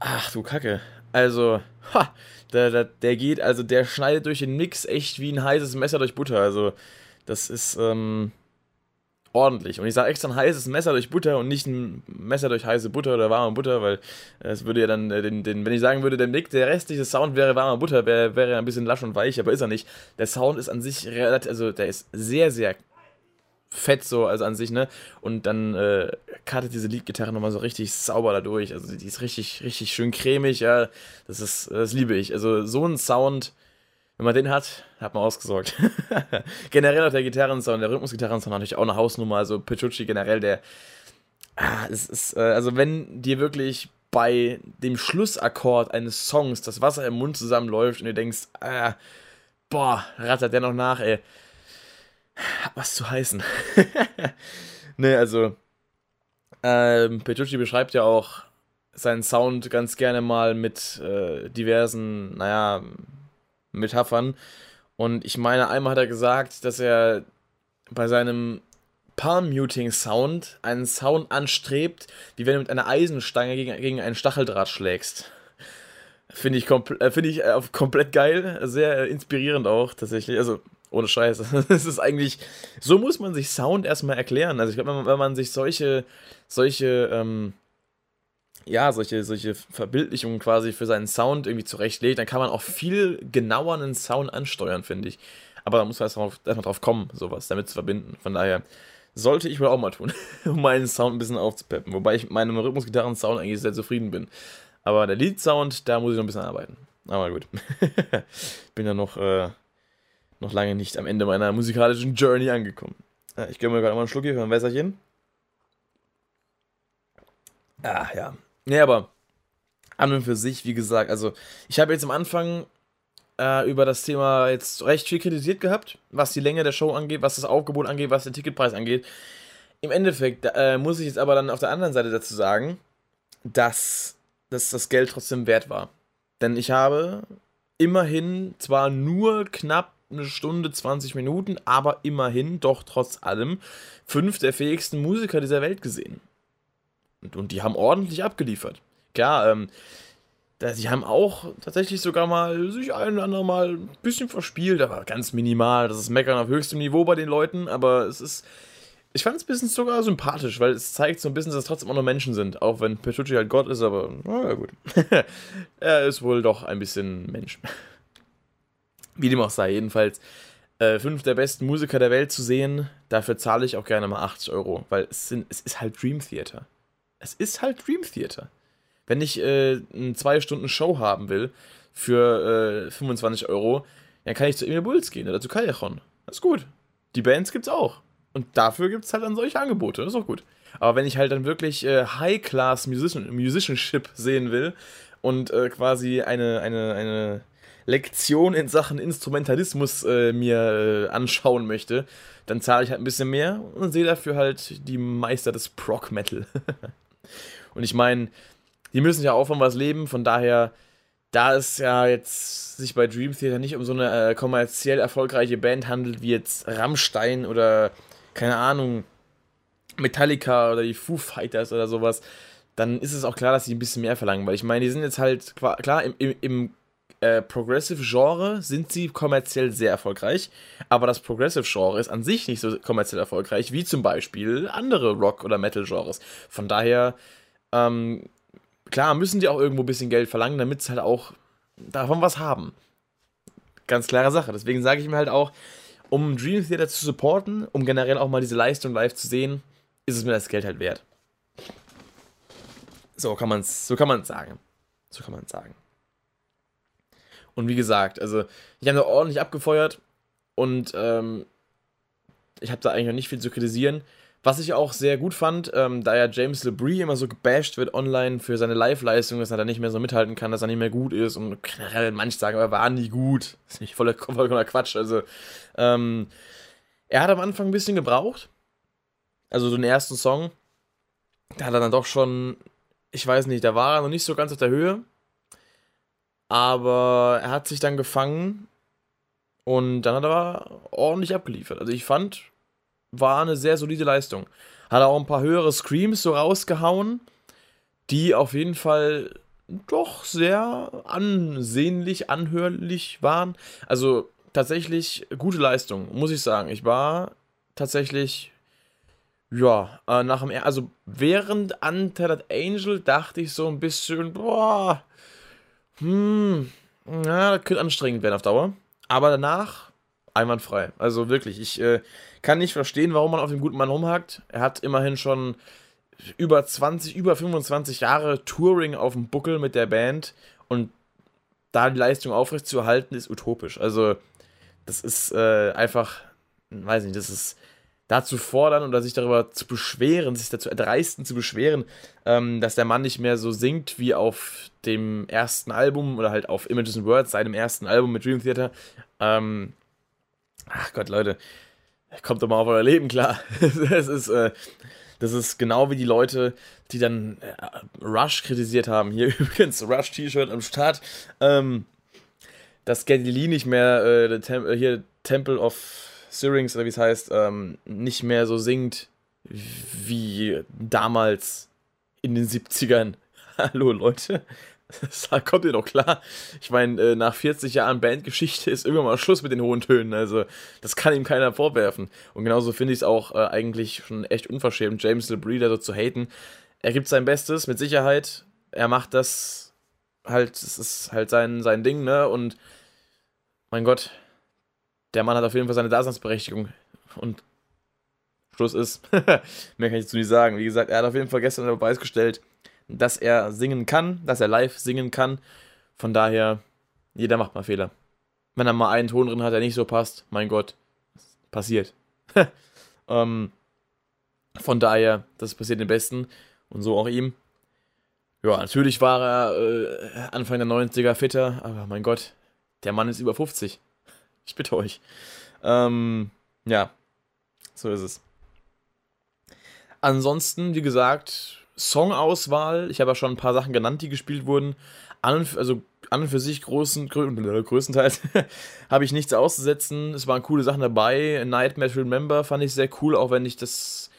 Ach du Kacke. Also, ha, der, der, der geht, also der schneidet durch den Mix echt wie ein heißes Messer durch Butter. Also, das ist ähm, ordentlich. Und ich sage extra ein heißes Messer durch Butter und nicht ein Messer durch heiße Butter oder warme Butter, weil es würde ja dann, äh, den, den, wenn ich sagen würde, der Nick, der restliche Sound wäre warme Butter, wäre wär ein bisschen lasch und weich, aber ist er nicht. Der Sound ist an sich relativ, also der ist sehr, sehr fett so, also an sich, ne? Und dann äh, kartet diese Leadgitarre nochmal so richtig sauber da durch. Also die ist richtig, richtig schön cremig, ja. Das ist, das liebe ich. Also so ein Sound, wenn man den hat, hat man ausgesorgt. generell auch der Gitarrensound, der Rhythmusgitarrensound natürlich auch eine Hausnummer. Also Petrucci generell, der, ah, es ist, äh, also wenn dir wirklich bei dem Schlussakkord eines Songs das Wasser im Mund zusammenläuft und du denkst, ah, boah, rattert der noch nach, ey was zu heißen. ne, also, ähm, Petrucci beschreibt ja auch seinen Sound ganz gerne mal mit äh, diversen, naja, Metaphern. Und ich meine, einmal hat er gesagt, dass er bei seinem Palm-Muting-Sound einen Sound anstrebt, wie wenn du mit einer Eisenstange gegen, gegen einen Stacheldraht schlägst. Finde ich, äh, find ich äh, komplett geil, sehr inspirierend auch tatsächlich. Also ohne Scheiß. Es ist eigentlich, so muss man sich Sound erstmal erklären. Also ich glaube, wenn, wenn man, sich solche, solche, ähm, ja, solche, solche Verbildlichungen quasi für seinen Sound irgendwie zurechtlegt, dann kann man auch viel genauer einen Sound ansteuern, finde ich. Aber da muss man erstmal drauf, drauf kommen, sowas damit zu verbinden. Von daher sollte ich wohl auch mal tun, um meinen Sound ein bisschen aufzupeppen. Wobei ich mit meinem Rhythmusgitarren-Sound eigentlich sehr zufrieden bin. Aber der Lead-Sound, da muss ich noch ein bisschen arbeiten. Aber gut. bin ja noch äh, noch lange nicht am Ende meiner musikalischen Journey angekommen. Ich gönne mir gerade mal einen Schluck hier für ein Wässerchen. Ah, ja. Nee, aber an und für sich, wie gesagt, also ich habe jetzt am Anfang äh, über das Thema jetzt recht viel kritisiert gehabt, was die Länge der Show angeht, was das Aufgebot angeht, was den Ticketpreis angeht. Im Endeffekt äh, muss ich jetzt aber dann auf der anderen Seite dazu sagen, dass, dass das Geld trotzdem wert war. Denn ich habe immerhin zwar nur knapp eine Stunde, 20 Minuten, aber immerhin doch trotz allem fünf der fähigsten Musiker dieser Welt gesehen. Und, und die haben ordentlich abgeliefert. Klar, ähm, die haben auch tatsächlich sogar mal sich ein oder andere Mal ein bisschen verspielt, aber ganz minimal. Das ist Meckern auf höchstem Niveau bei den Leuten, aber es ist. Ich fand es ein bisschen sogar sympathisch, weil es zeigt so ein bisschen, dass es trotzdem auch noch Menschen sind. Auch wenn Petrucci halt Gott ist, aber naja, gut. er ist wohl doch ein bisschen Mensch. Wie dem auch sei, jedenfalls äh, fünf der besten Musiker der Welt zu sehen, dafür zahle ich auch gerne mal 80 Euro, weil es, sind, es ist halt Dream Theater. Es ist halt Dream Theater. Wenn ich äh, eine zwei Stunden Show haben will für äh, 25 Euro, dann kann ich zu Emil Bulls gehen oder zu Callejon. Das ist gut. Die Bands gibt's auch. Und dafür gibt es halt dann solche Angebote. Das ist auch gut. Aber wenn ich halt dann wirklich äh, High-Class Musician, Musicianship sehen will und äh, quasi eine, eine, eine Lektion in Sachen Instrumentalismus äh, mir äh, anschauen möchte, dann zahle ich halt ein bisschen mehr und sehe dafür halt die Meister des Prog Metal. und ich meine, die müssen ja auch von was leben, von daher, da es ja jetzt sich bei Dream Theater nicht um so eine äh, kommerziell erfolgreiche Band handelt, wie jetzt Rammstein oder, keine Ahnung, Metallica oder die Foo Fighters oder sowas, dann ist es auch klar, dass sie ein bisschen mehr verlangen, weil ich meine, die sind jetzt halt, klar, im, im, im äh, Progressive-Genre sind sie kommerziell sehr erfolgreich, aber das Progressive-Genre ist an sich nicht so kommerziell erfolgreich wie zum Beispiel andere Rock- oder Metal-Genres. Von daher, ähm, klar, müssen die auch irgendwo ein bisschen Geld verlangen, damit sie halt auch davon was haben. Ganz klare Sache. Deswegen sage ich mir halt auch, um Dream Theater zu supporten, um generell auch mal diese Leistung live zu sehen, ist es mir das Geld halt wert. So kann man es so sagen. So kann man es sagen. Und wie gesagt, also ich habe da ordentlich abgefeuert und ähm, ich habe da eigentlich noch nicht viel zu kritisieren. Was ich auch sehr gut fand, ähm, da ja James LeBrie immer so gebasht wird online für seine Live-Leistung, dass er da nicht mehr so mithalten kann, dass er nicht mehr gut ist und generell manche sagen, er war nie gut. Das ist nicht voller, voller Quatsch. Also, ähm, er hat am Anfang ein bisschen gebraucht. Also, so den ersten Song, da hat er dann doch schon, ich weiß nicht, da war er noch nicht so ganz auf der Höhe. Aber er hat sich dann gefangen und dann hat er ordentlich abgeliefert. Also ich fand, war eine sehr solide Leistung. Hat auch ein paar höhere Screams so rausgehauen, die auf jeden Fall doch sehr ansehnlich, anhörlich waren. Also tatsächlich gute Leistung, muss ich sagen. Ich war tatsächlich, ja, äh, nach dem, also während Untethered Angel dachte ich so ein bisschen, boah, hm, ja, das könnte anstrengend werden auf Dauer. Aber danach einwandfrei. Also wirklich, ich äh, kann nicht verstehen, warum man auf dem guten Mann rumhackt. Er hat immerhin schon über 20, über 25 Jahre Touring auf dem Buckel mit der Band und da die Leistung aufrechtzuerhalten, ist utopisch. Also, das ist äh, einfach, weiß nicht, das ist dazu fordern oder sich darüber zu beschweren, sich dazu erdreisten zu beschweren, ähm, dass der Mann nicht mehr so singt wie auf dem ersten Album oder halt auf Images and Words, seinem ersten Album mit Dream Theater. Ähm, ach Gott, Leute, kommt doch mal auf euer Leben klar. das ist, äh, das ist genau wie die Leute, die dann äh, Rush kritisiert haben. Hier übrigens, Rush-T-Shirt am Start. Ähm, dass Geddy Lee nicht mehr äh, Tem hier Temple of Syrinx oder wie es heißt, ähm, nicht mehr so singt wie damals in den 70ern. Hallo Leute, das kommt ihr doch klar. Ich meine, äh, nach 40 Jahren Bandgeschichte ist irgendwann mal Schluss mit den hohen Tönen. Also, das kann ihm keiner vorwerfen. Und genauso finde ich es auch äh, eigentlich schon echt unverschämt, James LeBrie da so zu haten. Er gibt sein Bestes, mit Sicherheit. Er macht das halt, es ist halt sein, sein Ding, ne? Und mein Gott, der Mann hat auf jeden Fall seine Daseinsberechtigung. Und Schluss ist, mehr kann ich dazu nicht sagen. Wie gesagt, er hat auf jeden Fall gestern unter Beweis gestellt, dass er singen kann, dass er live singen kann. Von daher, jeder macht mal Fehler. Wenn er mal einen Ton drin hat, der nicht so passt, mein Gott, passiert. ähm, von daher, das passiert den Besten und so auch ihm. Ja, natürlich war er äh, Anfang der 90er fitter, aber mein Gott, Der Mann ist über 50. Ich bitte euch. Ähm, ja, so ist es. Ansonsten, wie gesagt, Songauswahl. Ich habe ja schon ein paar Sachen genannt, die gespielt wurden. An und, also an und für sich großen, grö größtenteils habe ich nichts auszusetzen. Es waren coole Sachen dabei. Nightmare Remember fand ich sehr cool, auch wenn ich das.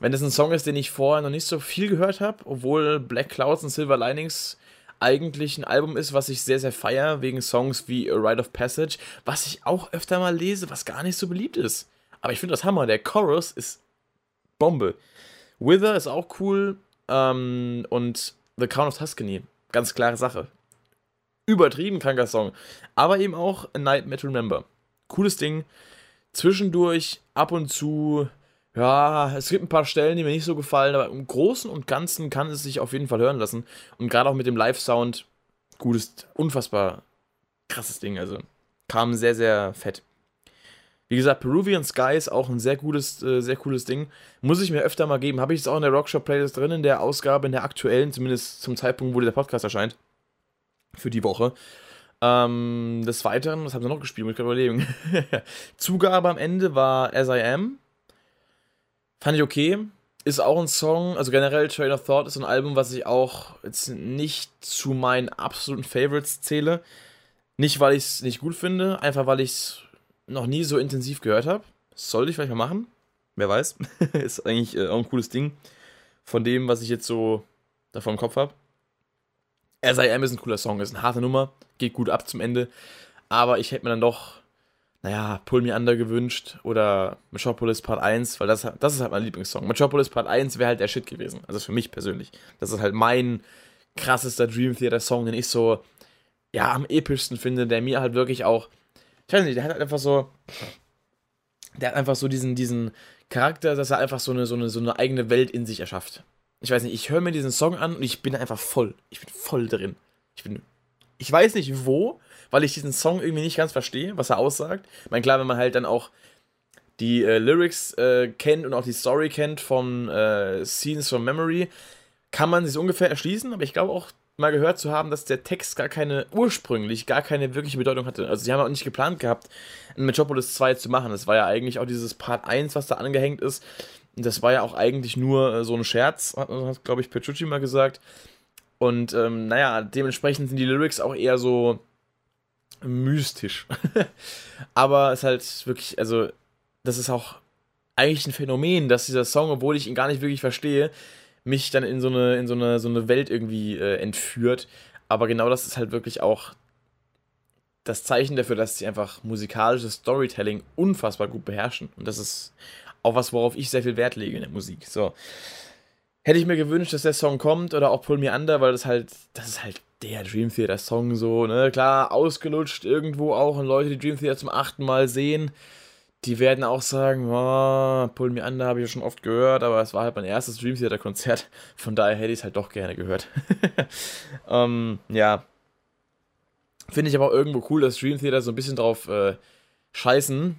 Wenn das ein Song ist, den ich vorher noch nicht so viel gehört habe, obwohl Black Clouds und Silver Linings eigentlich ein Album ist, was ich sehr, sehr feier, wegen Songs wie A Rite of Passage, was ich auch öfter mal lese, was gar nicht so beliebt ist. Aber ich finde das Hammer. Der Chorus ist Bombe. Wither ist auch cool. Ähm, und The Crown of Tuscany. Ganz klare Sache. Übertrieben kranker Song. Aber eben auch A Nightmare to Remember. Cooles Ding. Zwischendurch ab und zu ja, es gibt ein paar Stellen, die mir nicht so gefallen, aber im Großen und Ganzen kann es sich auf jeden Fall hören lassen. Und gerade auch mit dem Live-Sound, gutes, unfassbar krasses Ding. Also kam sehr, sehr fett. Wie gesagt, Peruvian Sky ist auch ein sehr gutes, äh, sehr cooles Ding. Muss ich mir öfter mal geben. Habe ich es auch in der Rockshop Playlist drin, in der Ausgabe, in der aktuellen, zumindest zum Zeitpunkt, wo der Podcast erscheint. Für die Woche. Ähm, des Weiteren, was haben sie noch gespielt? Muss ich gerade überlegen. Zugabe am Ende war As I Am Fand ich okay. Ist auch ein Song, also generell Train of Thought ist ein Album, was ich auch jetzt nicht zu meinen absoluten Favorites zähle. Nicht, weil ich es nicht gut finde, einfach weil ich es noch nie so intensiv gehört habe. Sollte ich vielleicht mal machen. Wer weiß. ist eigentlich äh, auch ein cooles Ding. Von dem, was ich jetzt so davon im Kopf habe. As I Am ist ein cooler Song, ist eine harte Nummer, geht gut ab zum Ende. Aber ich hätte mir dann doch naja, Pull Me Under gewünscht oder Metropolis Part 1, weil das, das ist halt mein Lieblingssong. Metropolis Part 1 wäre halt der Shit gewesen. Also für mich persönlich. Das ist halt mein krassester Dream Theater Song, den ich so, ja, am epischsten finde, der mir halt wirklich auch, ich weiß nicht, der hat halt einfach so, der hat einfach so diesen, diesen Charakter, dass er einfach so eine, so eine, so eine eigene Welt in sich erschafft. Ich weiß nicht, ich höre mir diesen Song an und ich bin einfach voll. Ich bin voll drin. Ich bin, ich weiß nicht wo, weil ich diesen Song irgendwie nicht ganz verstehe, was er aussagt. Ich meine, klar, wenn man halt dann auch die äh, Lyrics äh, kennt und auch die Story kennt von äh, Scenes from Memory, kann man sich ungefähr erschließen, aber ich glaube auch mal gehört zu haben, dass der Text gar keine, ursprünglich gar keine wirkliche Bedeutung hatte. Also sie haben auch nicht geplant gehabt, ein Metropolis 2 zu machen. Das war ja eigentlich auch dieses Part 1, was da angehängt ist. Und das war ja auch eigentlich nur äh, so ein Scherz, hat, hat glaube ich, Petrucci mal gesagt. Und ähm, naja, dementsprechend sind die Lyrics auch eher so mystisch. Aber es ist halt wirklich, also, das ist auch eigentlich ein Phänomen, dass dieser Song, obwohl ich ihn gar nicht wirklich verstehe, mich dann in so eine, in so eine, so eine Welt irgendwie äh, entführt. Aber genau das ist halt wirklich auch das Zeichen dafür, dass sie einfach musikalisches Storytelling unfassbar gut beherrschen. Und das ist auch was, worauf ich sehr viel Wert lege in der Musik. So. Hätte ich mir gewünscht, dass der Song kommt oder auch Pull Me Under, weil das halt, das ist halt der Dream Theater Song so, ne? Klar, ausgelutscht irgendwo auch und Leute, die Dream Theater zum achten Mal sehen, die werden auch sagen, oh, Pull Me Under habe ich ja schon oft gehört, aber es war halt mein erstes Dream Theater Konzert, von daher hätte ich es halt doch gerne gehört. ähm, ja. Finde ich aber auch irgendwo cool, dass Dream Theater so ein bisschen drauf äh, scheißen,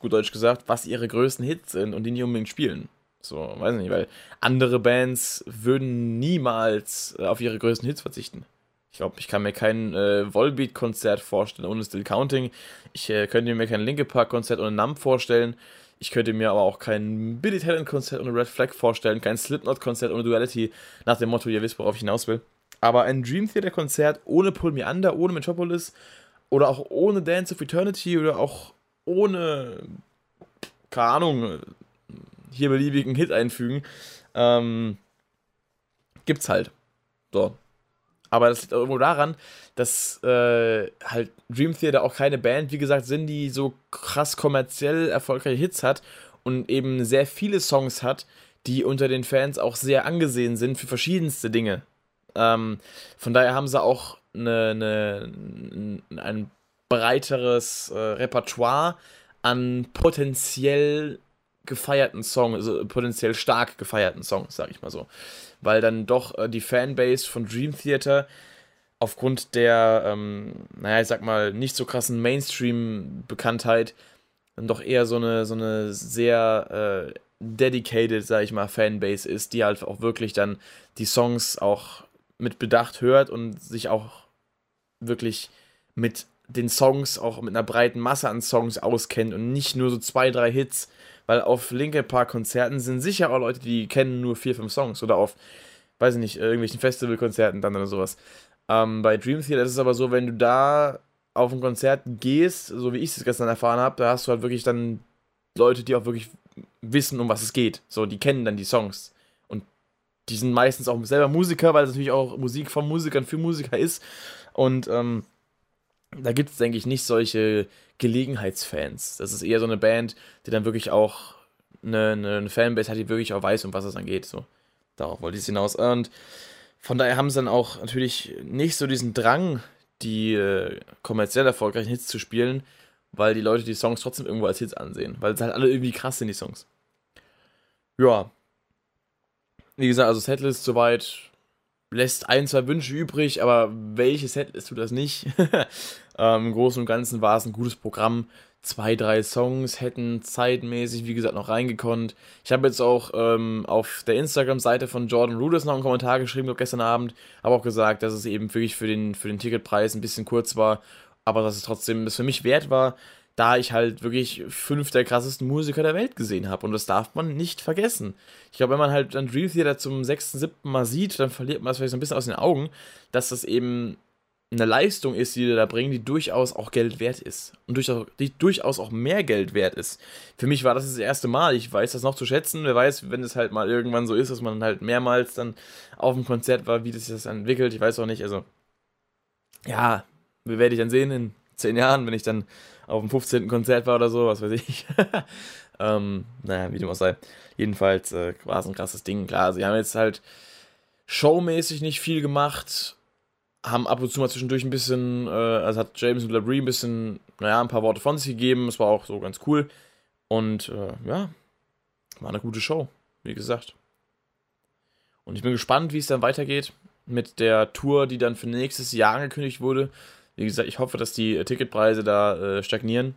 gut Deutsch gesagt, was ihre größten Hits sind und die nicht unbedingt spielen. So, weiß nicht, weil andere Bands würden niemals äh, auf ihre größten Hits verzichten. Ich glaube, ich kann mir kein äh, Volbeat-Konzert vorstellen ohne Still Counting. Ich äh, könnte mir kein Linke Park-Konzert ohne Numb vorstellen. Ich könnte mir aber auch kein Billy Talent-Konzert ohne Red Flag vorstellen, kein Slipknot-Konzert ohne Duality, nach dem Motto, ihr wisst, worauf ich hinaus will. Aber ein Dream Theater-Konzert ohne Pull Me Under, ohne Metropolis oder auch ohne Dance of Eternity oder auch ohne, keine Ahnung, hier beliebigen Hit einfügen, ähm, gibt's halt. So, aber das liegt auch irgendwo daran, dass äh, halt Dream Theater auch keine Band, wie gesagt, sind, die so krass kommerziell erfolgreiche Hits hat und eben sehr viele Songs hat, die unter den Fans auch sehr angesehen sind für verschiedenste Dinge. Ähm, von daher haben sie auch eine, eine, ein breiteres äh, Repertoire an potenziell gefeierten Songs, also potenziell stark gefeierten Songs, sag ich mal so. Weil dann doch äh, die Fanbase von Dream Theater aufgrund der, ähm, naja, ich sag mal, nicht so krassen Mainstream-Bekanntheit dann doch eher so eine, so eine sehr äh, dedicated, sag ich mal, Fanbase ist, die halt auch wirklich dann die Songs auch mit Bedacht hört und sich auch wirklich mit den Songs auch mit einer breiten Masse an Songs auskennt und nicht nur so zwei, drei Hits, weil auf Linkin Park Konzerten sind sicher auch Leute, die kennen nur vier, fünf Songs oder auf, weiß ich nicht, irgendwelchen Festivalkonzerten dann oder sowas. Ähm, bei Dream Theater ist es aber so, wenn du da auf ein Konzert gehst, so wie ich es gestern erfahren habe, da hast du halt wirklich dann Leute, die auch wirklich wissen, um was es geht. So, die kennen dann die Songs. Und die sind meistens auch selber Musiker, weil es natürlich auch Musik von Musikern für Musiker ist. Und ähm, da gibt es, denke ich, nicht solche Gelegenheitsfans. Das ist eher so eine Band, die dann wirklich auch eine, eine Fanbase hat, die wirklich auch weiß, um was es dann geht. So, darauf wollte ich hinaus. Und von daher haben sie dann auch natürlich nicht so diesen Drang, die äh, kommerziell erfolgreichen Hits zu spielen, weil die Leute die Songs trotzdem irgendwo als Hits ansehen, weil sie halt alle irgendwie krass sind, die Songs. Ja. Wie gesagt, also Setlist soweit lässt ein, zwei Wünsche übrig, aber welches Setlist tut das nicht? ähm, Im Großen und Ganzen war es ein gutes Programm. Zwei, drei Songs hätten zeitmäßig, wie gesagt, noch reingekonnt. Ich habe jetzt auch ähm, auf der Instagram-Seite von Jordan Rudess noch einen Kommentar geschrieben, glaube gestern Abend, habe auch gesagt, dass es eben wirklich für den, für den Ticketpreis ein bisschen kurz war aber dass es trotzdem es für mich wert war, da ich halt wirklich fünf der krassesten Musiker der Welt gesehen habe. Und das darf man nicht vergessen. Ich glaube, wenn man halt dann Dream Theater zum sechsten, siebten Mal sieht, dann verliert man es vielleicht so ein bisschen aus den Augen, dass das eben eine Leistung ist, die die da bringen, die durchaus auch Geld wert ist. Und durchaus, die durchaus auch mehr Geld wert ist. Für mich war das das erste Mal. Ich weiß das noch zu schätzen. Wer weiß, wenn es halt mal irgendwann so ist, dass man halt mehrmals dann auf dem Konzert war, wie das sich das entwickelt. Ich weiß auch nicht. Also, ja, werde ich dann sehen in zehn Jahren, wenn ich dann auf dem 15. Konzert war oder so, was weiß ich. ähm, naja, wie dem auch sei. Jedenfalls äh, war es ein krasses Ding. Klar, sie haben jetzt halt showmäßig nicht viel gemacht, haben ab und zu mal zwischendurch ein bisschen, äh, also hat James und Labrie ein bisschen, naja, ein paar Worte von sich gegeben. Es war auch so ganz cool. Und äh, ja, war eine gute Show, wie gesagt. Und ich bin gespannt, wie es dann weitergeht mit der Tour, die dann für nächstes Jahr angekündigt wurde. Wie gesagt, ich hoffe, dass die Ticketpreise da äh, stagnieren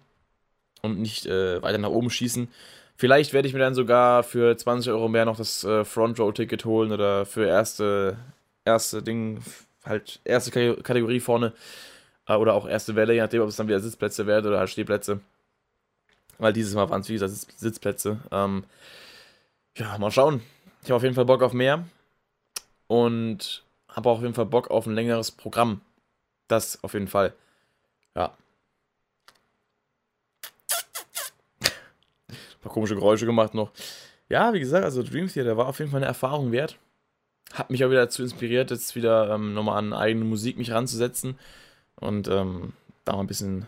und nicht äh, weiter nach oben schießen. Vielleicht werde ich mir dann sogar für 20 Euro mehr noch das äh, Front Row Ticket holen oder für erste, erste Ding, halt erste Kategorie vorne äh, oder auch erste Welle, je nachdem, ob es dann wieder Sitzplätze werden oder halt Stehplätze. Weil dieses Mal waren es, wie gesagt, Sitzplätze. Ähm, ja, mal schauen. Ich habe auf jeden Fall Bock auf mehr und habe auch auf jeden Fall Bock auf ein längeres Programm. Das auf jeden Fall. Ja. Ein paar komische Geräusche gemacht noch. Ja, wie gesagt, also Dream Theater war auf jeden Fall eine Erfahrung wert. Hat mich auch wieder dazu inspiriert, jetzt wieder ähm, nochmal an eigene Musik mich ranzusetzen und ähm, da mal ein bisschen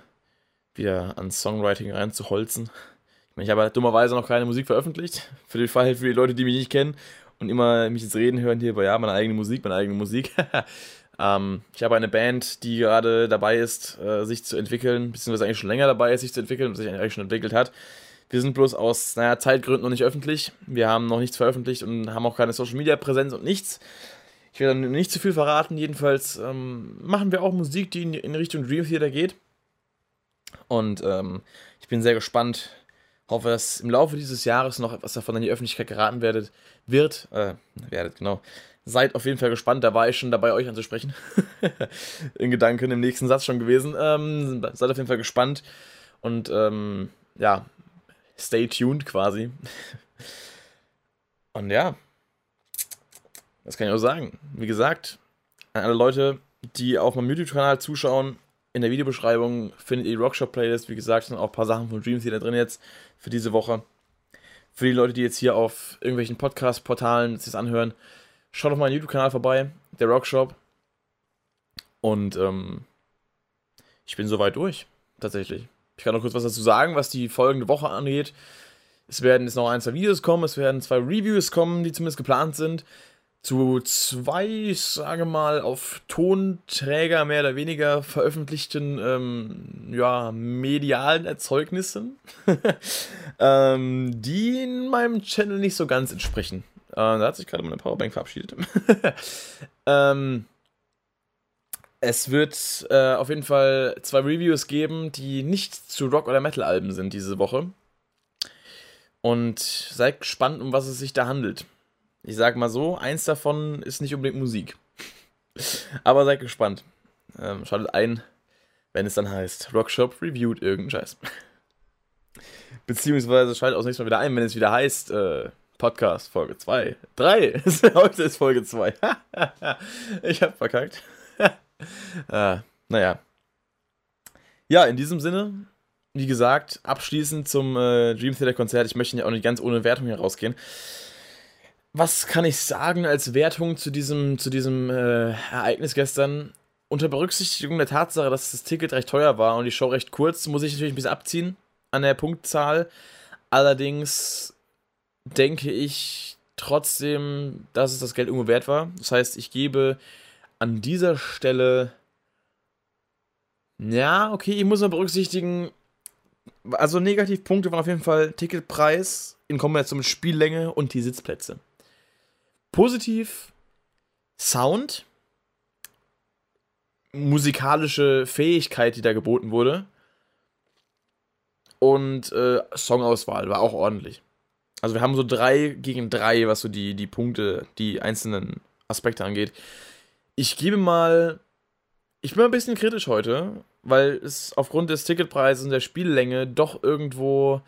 wieder an Songwriting reinzuholzen. Ich meine, ich habe halt dummerweise noch keine Musik veröffentlicht. Für den Fall, für die Leute, die mich nicht kennen und immer mich jetzt reden hören hier, aber ja, meine eigene Musik, meine eigene Musik. Ähm, ich habe eine Band, die gerade dabei ist, äh, sich zu entwickeln, beziehungsweise eigentlich schon länger dabei ist, sich zu entwickeln sich eigentlich schon entwickelt hat. Wir sind bloß aus naja, Zeitgründen noch nicht öffentlich. Wir haben noch nichts veröffentlicht und haben auch keine Social Media Präsenz und nichts. Ich werde dann nicht zu viel verraten. Jedenfalls ähm, machen wir auch Musik, die in, in Richtung Dream Theater geht. Und ähm, ich bin sehr gespannt. Hoffe, dass im Laufe dieses Jahres noch etwas davon in die Öffentlichkeit geraten werdet, wird. Äh, werdet, genau seid auf jeden Fall gespannt. Da war ich schon dabei, euch anzusprechen. In Gedanken im nächsten Satz schon gewesen. Ähm, seid auf jeden Fall gespannt. Und ähm, ja, stay tuned quasi. Und ja, das kann ich auch sagen. Wie gesagt, an alle Leute, die auf meinem YouTube-Kanal zuschauen, in der Videobeschreibung findet ihr die Rockshop-Playlist. Wie gesagt, sind auch ein paar Sachen von Dream Theater drin jetzt für diese Woche. Für die Leute, die jetzt hier auf irgendwelchen Podcast-Portalen das anhören, Schaut auf meinen YouTube-Kanal vorbei, der Rockshop. Und ähm, ich bin soweit durch, tatsächlich. Ich kann noch kurz was dazu sagen, was die folgende Woche angeht. Es werden jetzt noch ein, zwei Videos kommen, es werden zwei Reviews kommen, die zumindest geplant sind. Zu zwei, ich sage mal, auf Tonträger mehr oder weniger veröffentlichten, ähm, ja, medialen Erzeugnissen, ähm, die in meinem Channel nicht so ganz entsprechen. Äh, da hat sich gerade meine Powerbank verabschiedet. ähm, es wird äh, auf jeden Fall zwei Reviews geben, die nicht zu Rock- oder Metal-Alben sind diese Woche. Und seid gespannt, um was es sich da handelt. Ich sag mal so, eins davon ist nicht unbedingt Musik. Aber seid gespannt. Ähm, schaltet ein, Wenn es dann heißt, Rockshop reviewed irgendeinen Scheiß. Beziehungsweise schaltet auch nächstes Mal wieder ein, wenn es wieder heißt, äh, Podcast Folge 2. 3. Heute ist Folge 2. ich hab verkackt. äh, naja. Ja, in diesem Sinne, wie gesagt, abschließend zum äh, Dream Theater Konzert. Ich möchte ja auch nicht ganz ohne Wertung herausgehen. Was kann ich sagen als Wertung zu diesem, zu diesem äh, Ereignis gestern? Unter Berücksichtigung der Tatsache, dass das Ticket recht teuer war und die Show recht kurz, muss ich natürlich ein bisschen abziehen an der Punktzahl. Allerdings denke ich trotzdem, dass es das Geld irgendwo wert war. Das heißt, ich gebe an dieser Stelle. Ja, okay, ich muss mal berücksichtigen. Also Negativpunkte waren auf jeden Fall Ticketpreis in Kombination mit Spiellänge und die Sitzplätze. Positiv Sound, musikalische Fähigkeit, die da geboten wurde. Und äh, Songauswahl war auch ordentlich. Also wir haben so drei gegen drei, was so die, die Punkte, die einzelnen Aspekte angeht. Ich gebe mal. Ich bin mal ein bisschen kritisch heute, weil es aufgrund des Ticketpreises und der Spiellänge doch irgendwo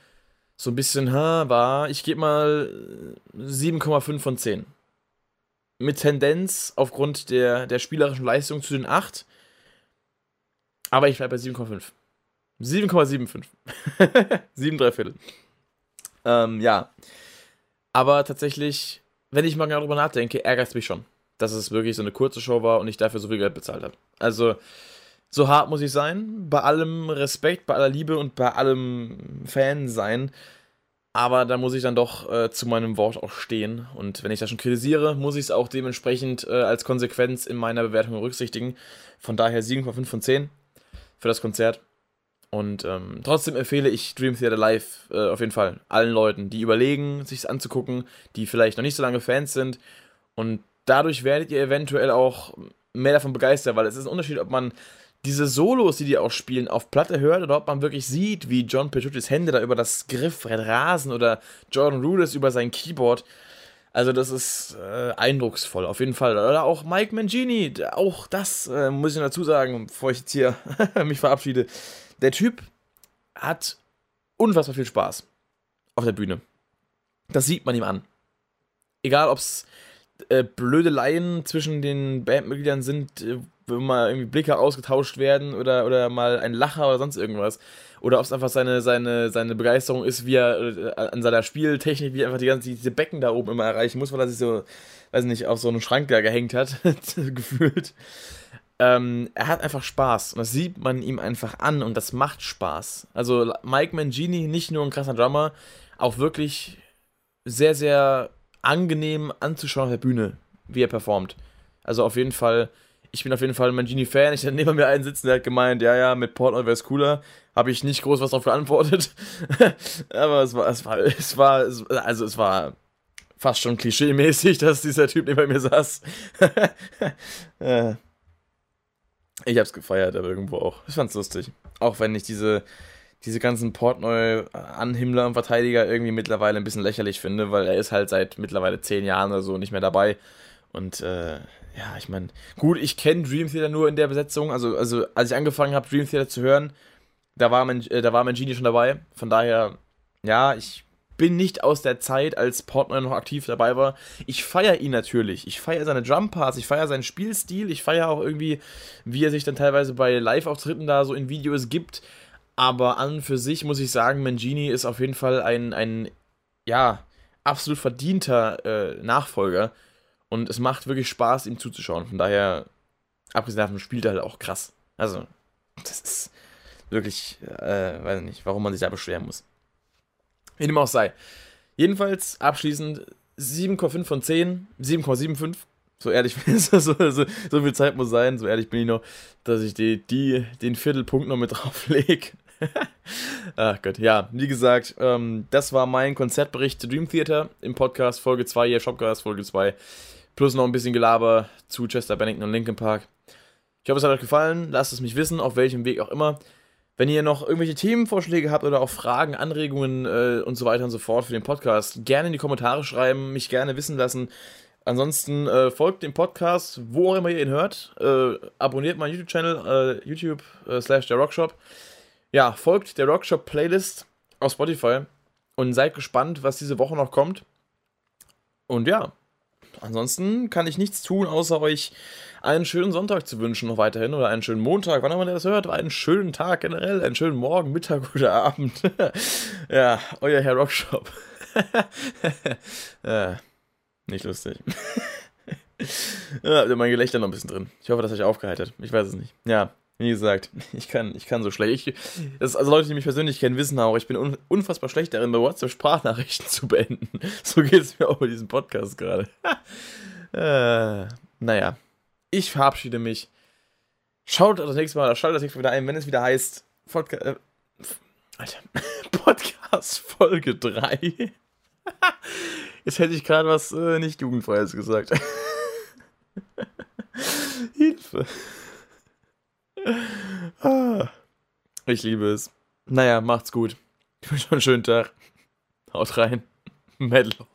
so ein bisschen ha, war. Ich gebe mal 7,5 von 10. Mit Tendenz aufgrund der, der spielerischen Leistung zu den 8. Aber ich bleibe bei 7,5. 7,75. 7 Viertel. Ähm, ja. Aber tatsächlich, wenn ich mal genau darüber nachdenke, ärgert es mich schon, dass es wirklich so eine kurze Show war und ich dafür so viel Geld bezahlt habe. Also, so hart muss ich sein, bei allem Respekt, bei aller Liebe und bei allem Fan sein. Aber da muss ich dann doch äh, zu meinem Wort auch stehen. Und wenn ich das schon kritisiere, muss ich es auch dementsprechend äh, als Konsequenz in meiner Bewertung berücksichtigen. Von daher 7,5 von 10 für das Konzert. Und ähm, trotzdem empfehle ich Dream Theater Live äh, auf jeden Fall allen Leuten, die überlegen, sich anzugucken, die vielleicht noch nicht so lange Fans sind. Und dadurch werdet ihr eventuell auch mehr davon begeistert, weil es ist ein Unterschied, ob man diese Solos, die die auch spielen, auf Platte hört oder ob man wirklich sieht, wie John Petrucci's Hände da über das Griffbrett rasen oder Jordan Rudess über sein Keyboard. Also das ist äh, eindrucksvoll, auf jeden Fall. Oder auch Mike Mangini, auch das äh, muss ich dazu sagen, bevor ich jetzt hier mich verabschiede der Typ hat unfassbar viel Spaß auf der Bühne. Das sieht man ihm an. Egal, ob es äh, blöde Laien zwischen den Bandmitgliedern sind, äh, wo mal irgendwie Blicke ausgetauscht werden oder, oder mal ein Lacher oder sonst irgendwas. Oder ob es einfach seine, seine, seine Begeisterung ist, wie er äh, an seiner Spieltechnik, wie er einfach die ganze, diese Becken da oben immer erreichen muss, weil er sich so, weiß nicht, auf so einen Schrank da gehängt hat, gefühlt. Ähm, er hat einfach Spaß und das sieht man ihm einfach an und das macht Spaß. Also Mike Mangini, nicht nur ein krasser Drummer, auch wirklich sehr, sehr angenehm anzuschauen auf der Bühne, wie er performt. Also auf jeden Fall, ich bin auf jeden Fall ein Mangini-Fan. Ich hatte neben mir einen sitzen, der hat gemeint, ja, ja, mit Portnoy wäre es cooler. Habe ich nicht groß was darauf geantwortet. Aber es war, es war, es war, also es war fast schon klischee-mäßig, dass dieser Typ neben mir saß. Ich hab's gefeiert, aber irgendwo auch. Ich fand's lustig. Auch wenn ich diese, diese ganzen Portneu-Anhimmler und Verteidiger irgendwie mittlerweile ein bisschen lächerlich finde, weil er ist halt seit mittlerweile zehn Jahren oder so nicht mehr dabei. Und äh, ja, ich meine, gut, ich kenne Dream Theater nur in der Besetzung. Also, also als ich angefangen habe, Dream Theater zu hören, da war, Man äh, da war Mangini schon dabei. Von daher, ja, ich bin nicht aus der Zeit, als Portnoy noch aktiv dabei war. Ich feiere ihn natürlich. Ich feiere seine Drumparts, ich feiere seinen Spielstil, ich feiere auch irgendwie, wie er sich dann teilweise bei Live-Auftritten da so in Videos gibt. Aber an und für sich muss ich sagen, Mangini ist auf jeden Fall ein, ein ja, absolut verdienter äh, Nachfolger. Und es macht wirklich Spaß, ihm zuzuschauen. Von daher, abgesehen davon, spielt er halt auch krass. Also, das ist wirklich, äh, weiß nicht, warum man sich da beschweren muss. Wie dem auch sei. Jedenfalls abschließend 7,5 von 10, 7,75. So ehrlich, so, so, so, viel Zeit muss sein, so ehrlich bin ich noch, dass ich die, die, den Viertelpunkt noch mit drauflege. Ach Gott, ja, wie gesagt, ähm, das war mein Konzertbericht zu Dream Theater im Podcast Folge 2, hier Shopcast Folge 2. Plus noch ein bisschen Gelaber zu Chester Bennington und Linkin Park. Ich hoffe, es hat euch gefallen. Lasst es mich wissen, auf welchem Weg auch immer. Wenn ihr noch irgendwelche Themenvorschläge habt oder auch Fragen, Anregungen äh, und so weiter und so fort für den Podcast, gerne in die Kommentare schreiben, mich gerne wissen lassen. ansonsten äh, folgt dem Podcast, wo auch immer ihr ihn hört. Äh, abonniert meinen YouTube-Channel, äh, YouTube äh, slash der Rockshop. Ja, folgt der Rockshop Playlist auf Spotify und seid gespannt, was diese Woche noch kommt. Und ja, ansonsten kann ich nichts tun, außer euch einen schönen Sonntag zu wünschen noch weiterhin oder einen schönen Montag, wann immer ihr das hört, einen schönen Tag generell, einen schönen Morgen, Mittag oder Abend. ja, euer Herr Rockshop. ja, nicht lustig. ja, mein Gelächter noch ein bisschen drin. Ich hoffe, das hat euch aufgeheitert. Ich weiß es nicht. Ja, wie gesagt, ich kann, ich kann so schlecht. Ich, das, also Leute, die mich persönlich kennen, wissen auch, ich bin un, unfassbar schlecht darin, bei WhatsApp Sprachnachrichten zu beenden. So geht es mir auch bei diesem Podcast gerade. äh, naja, ich verabschiede mich. Schaut das nächste Mal, schaltet das nächste Mal wieder ein, wenn es wieder heißt Podca äh, Alter, Podcast Folge 3. Jetzt hätte ich gerade was äh, nicht Jugendfreies gesagt. Hilfe. Ah. Ich liebe es. Naja, macht's gut. Ich wünsche euch einen schönen Tag. Haut rein. Medloff.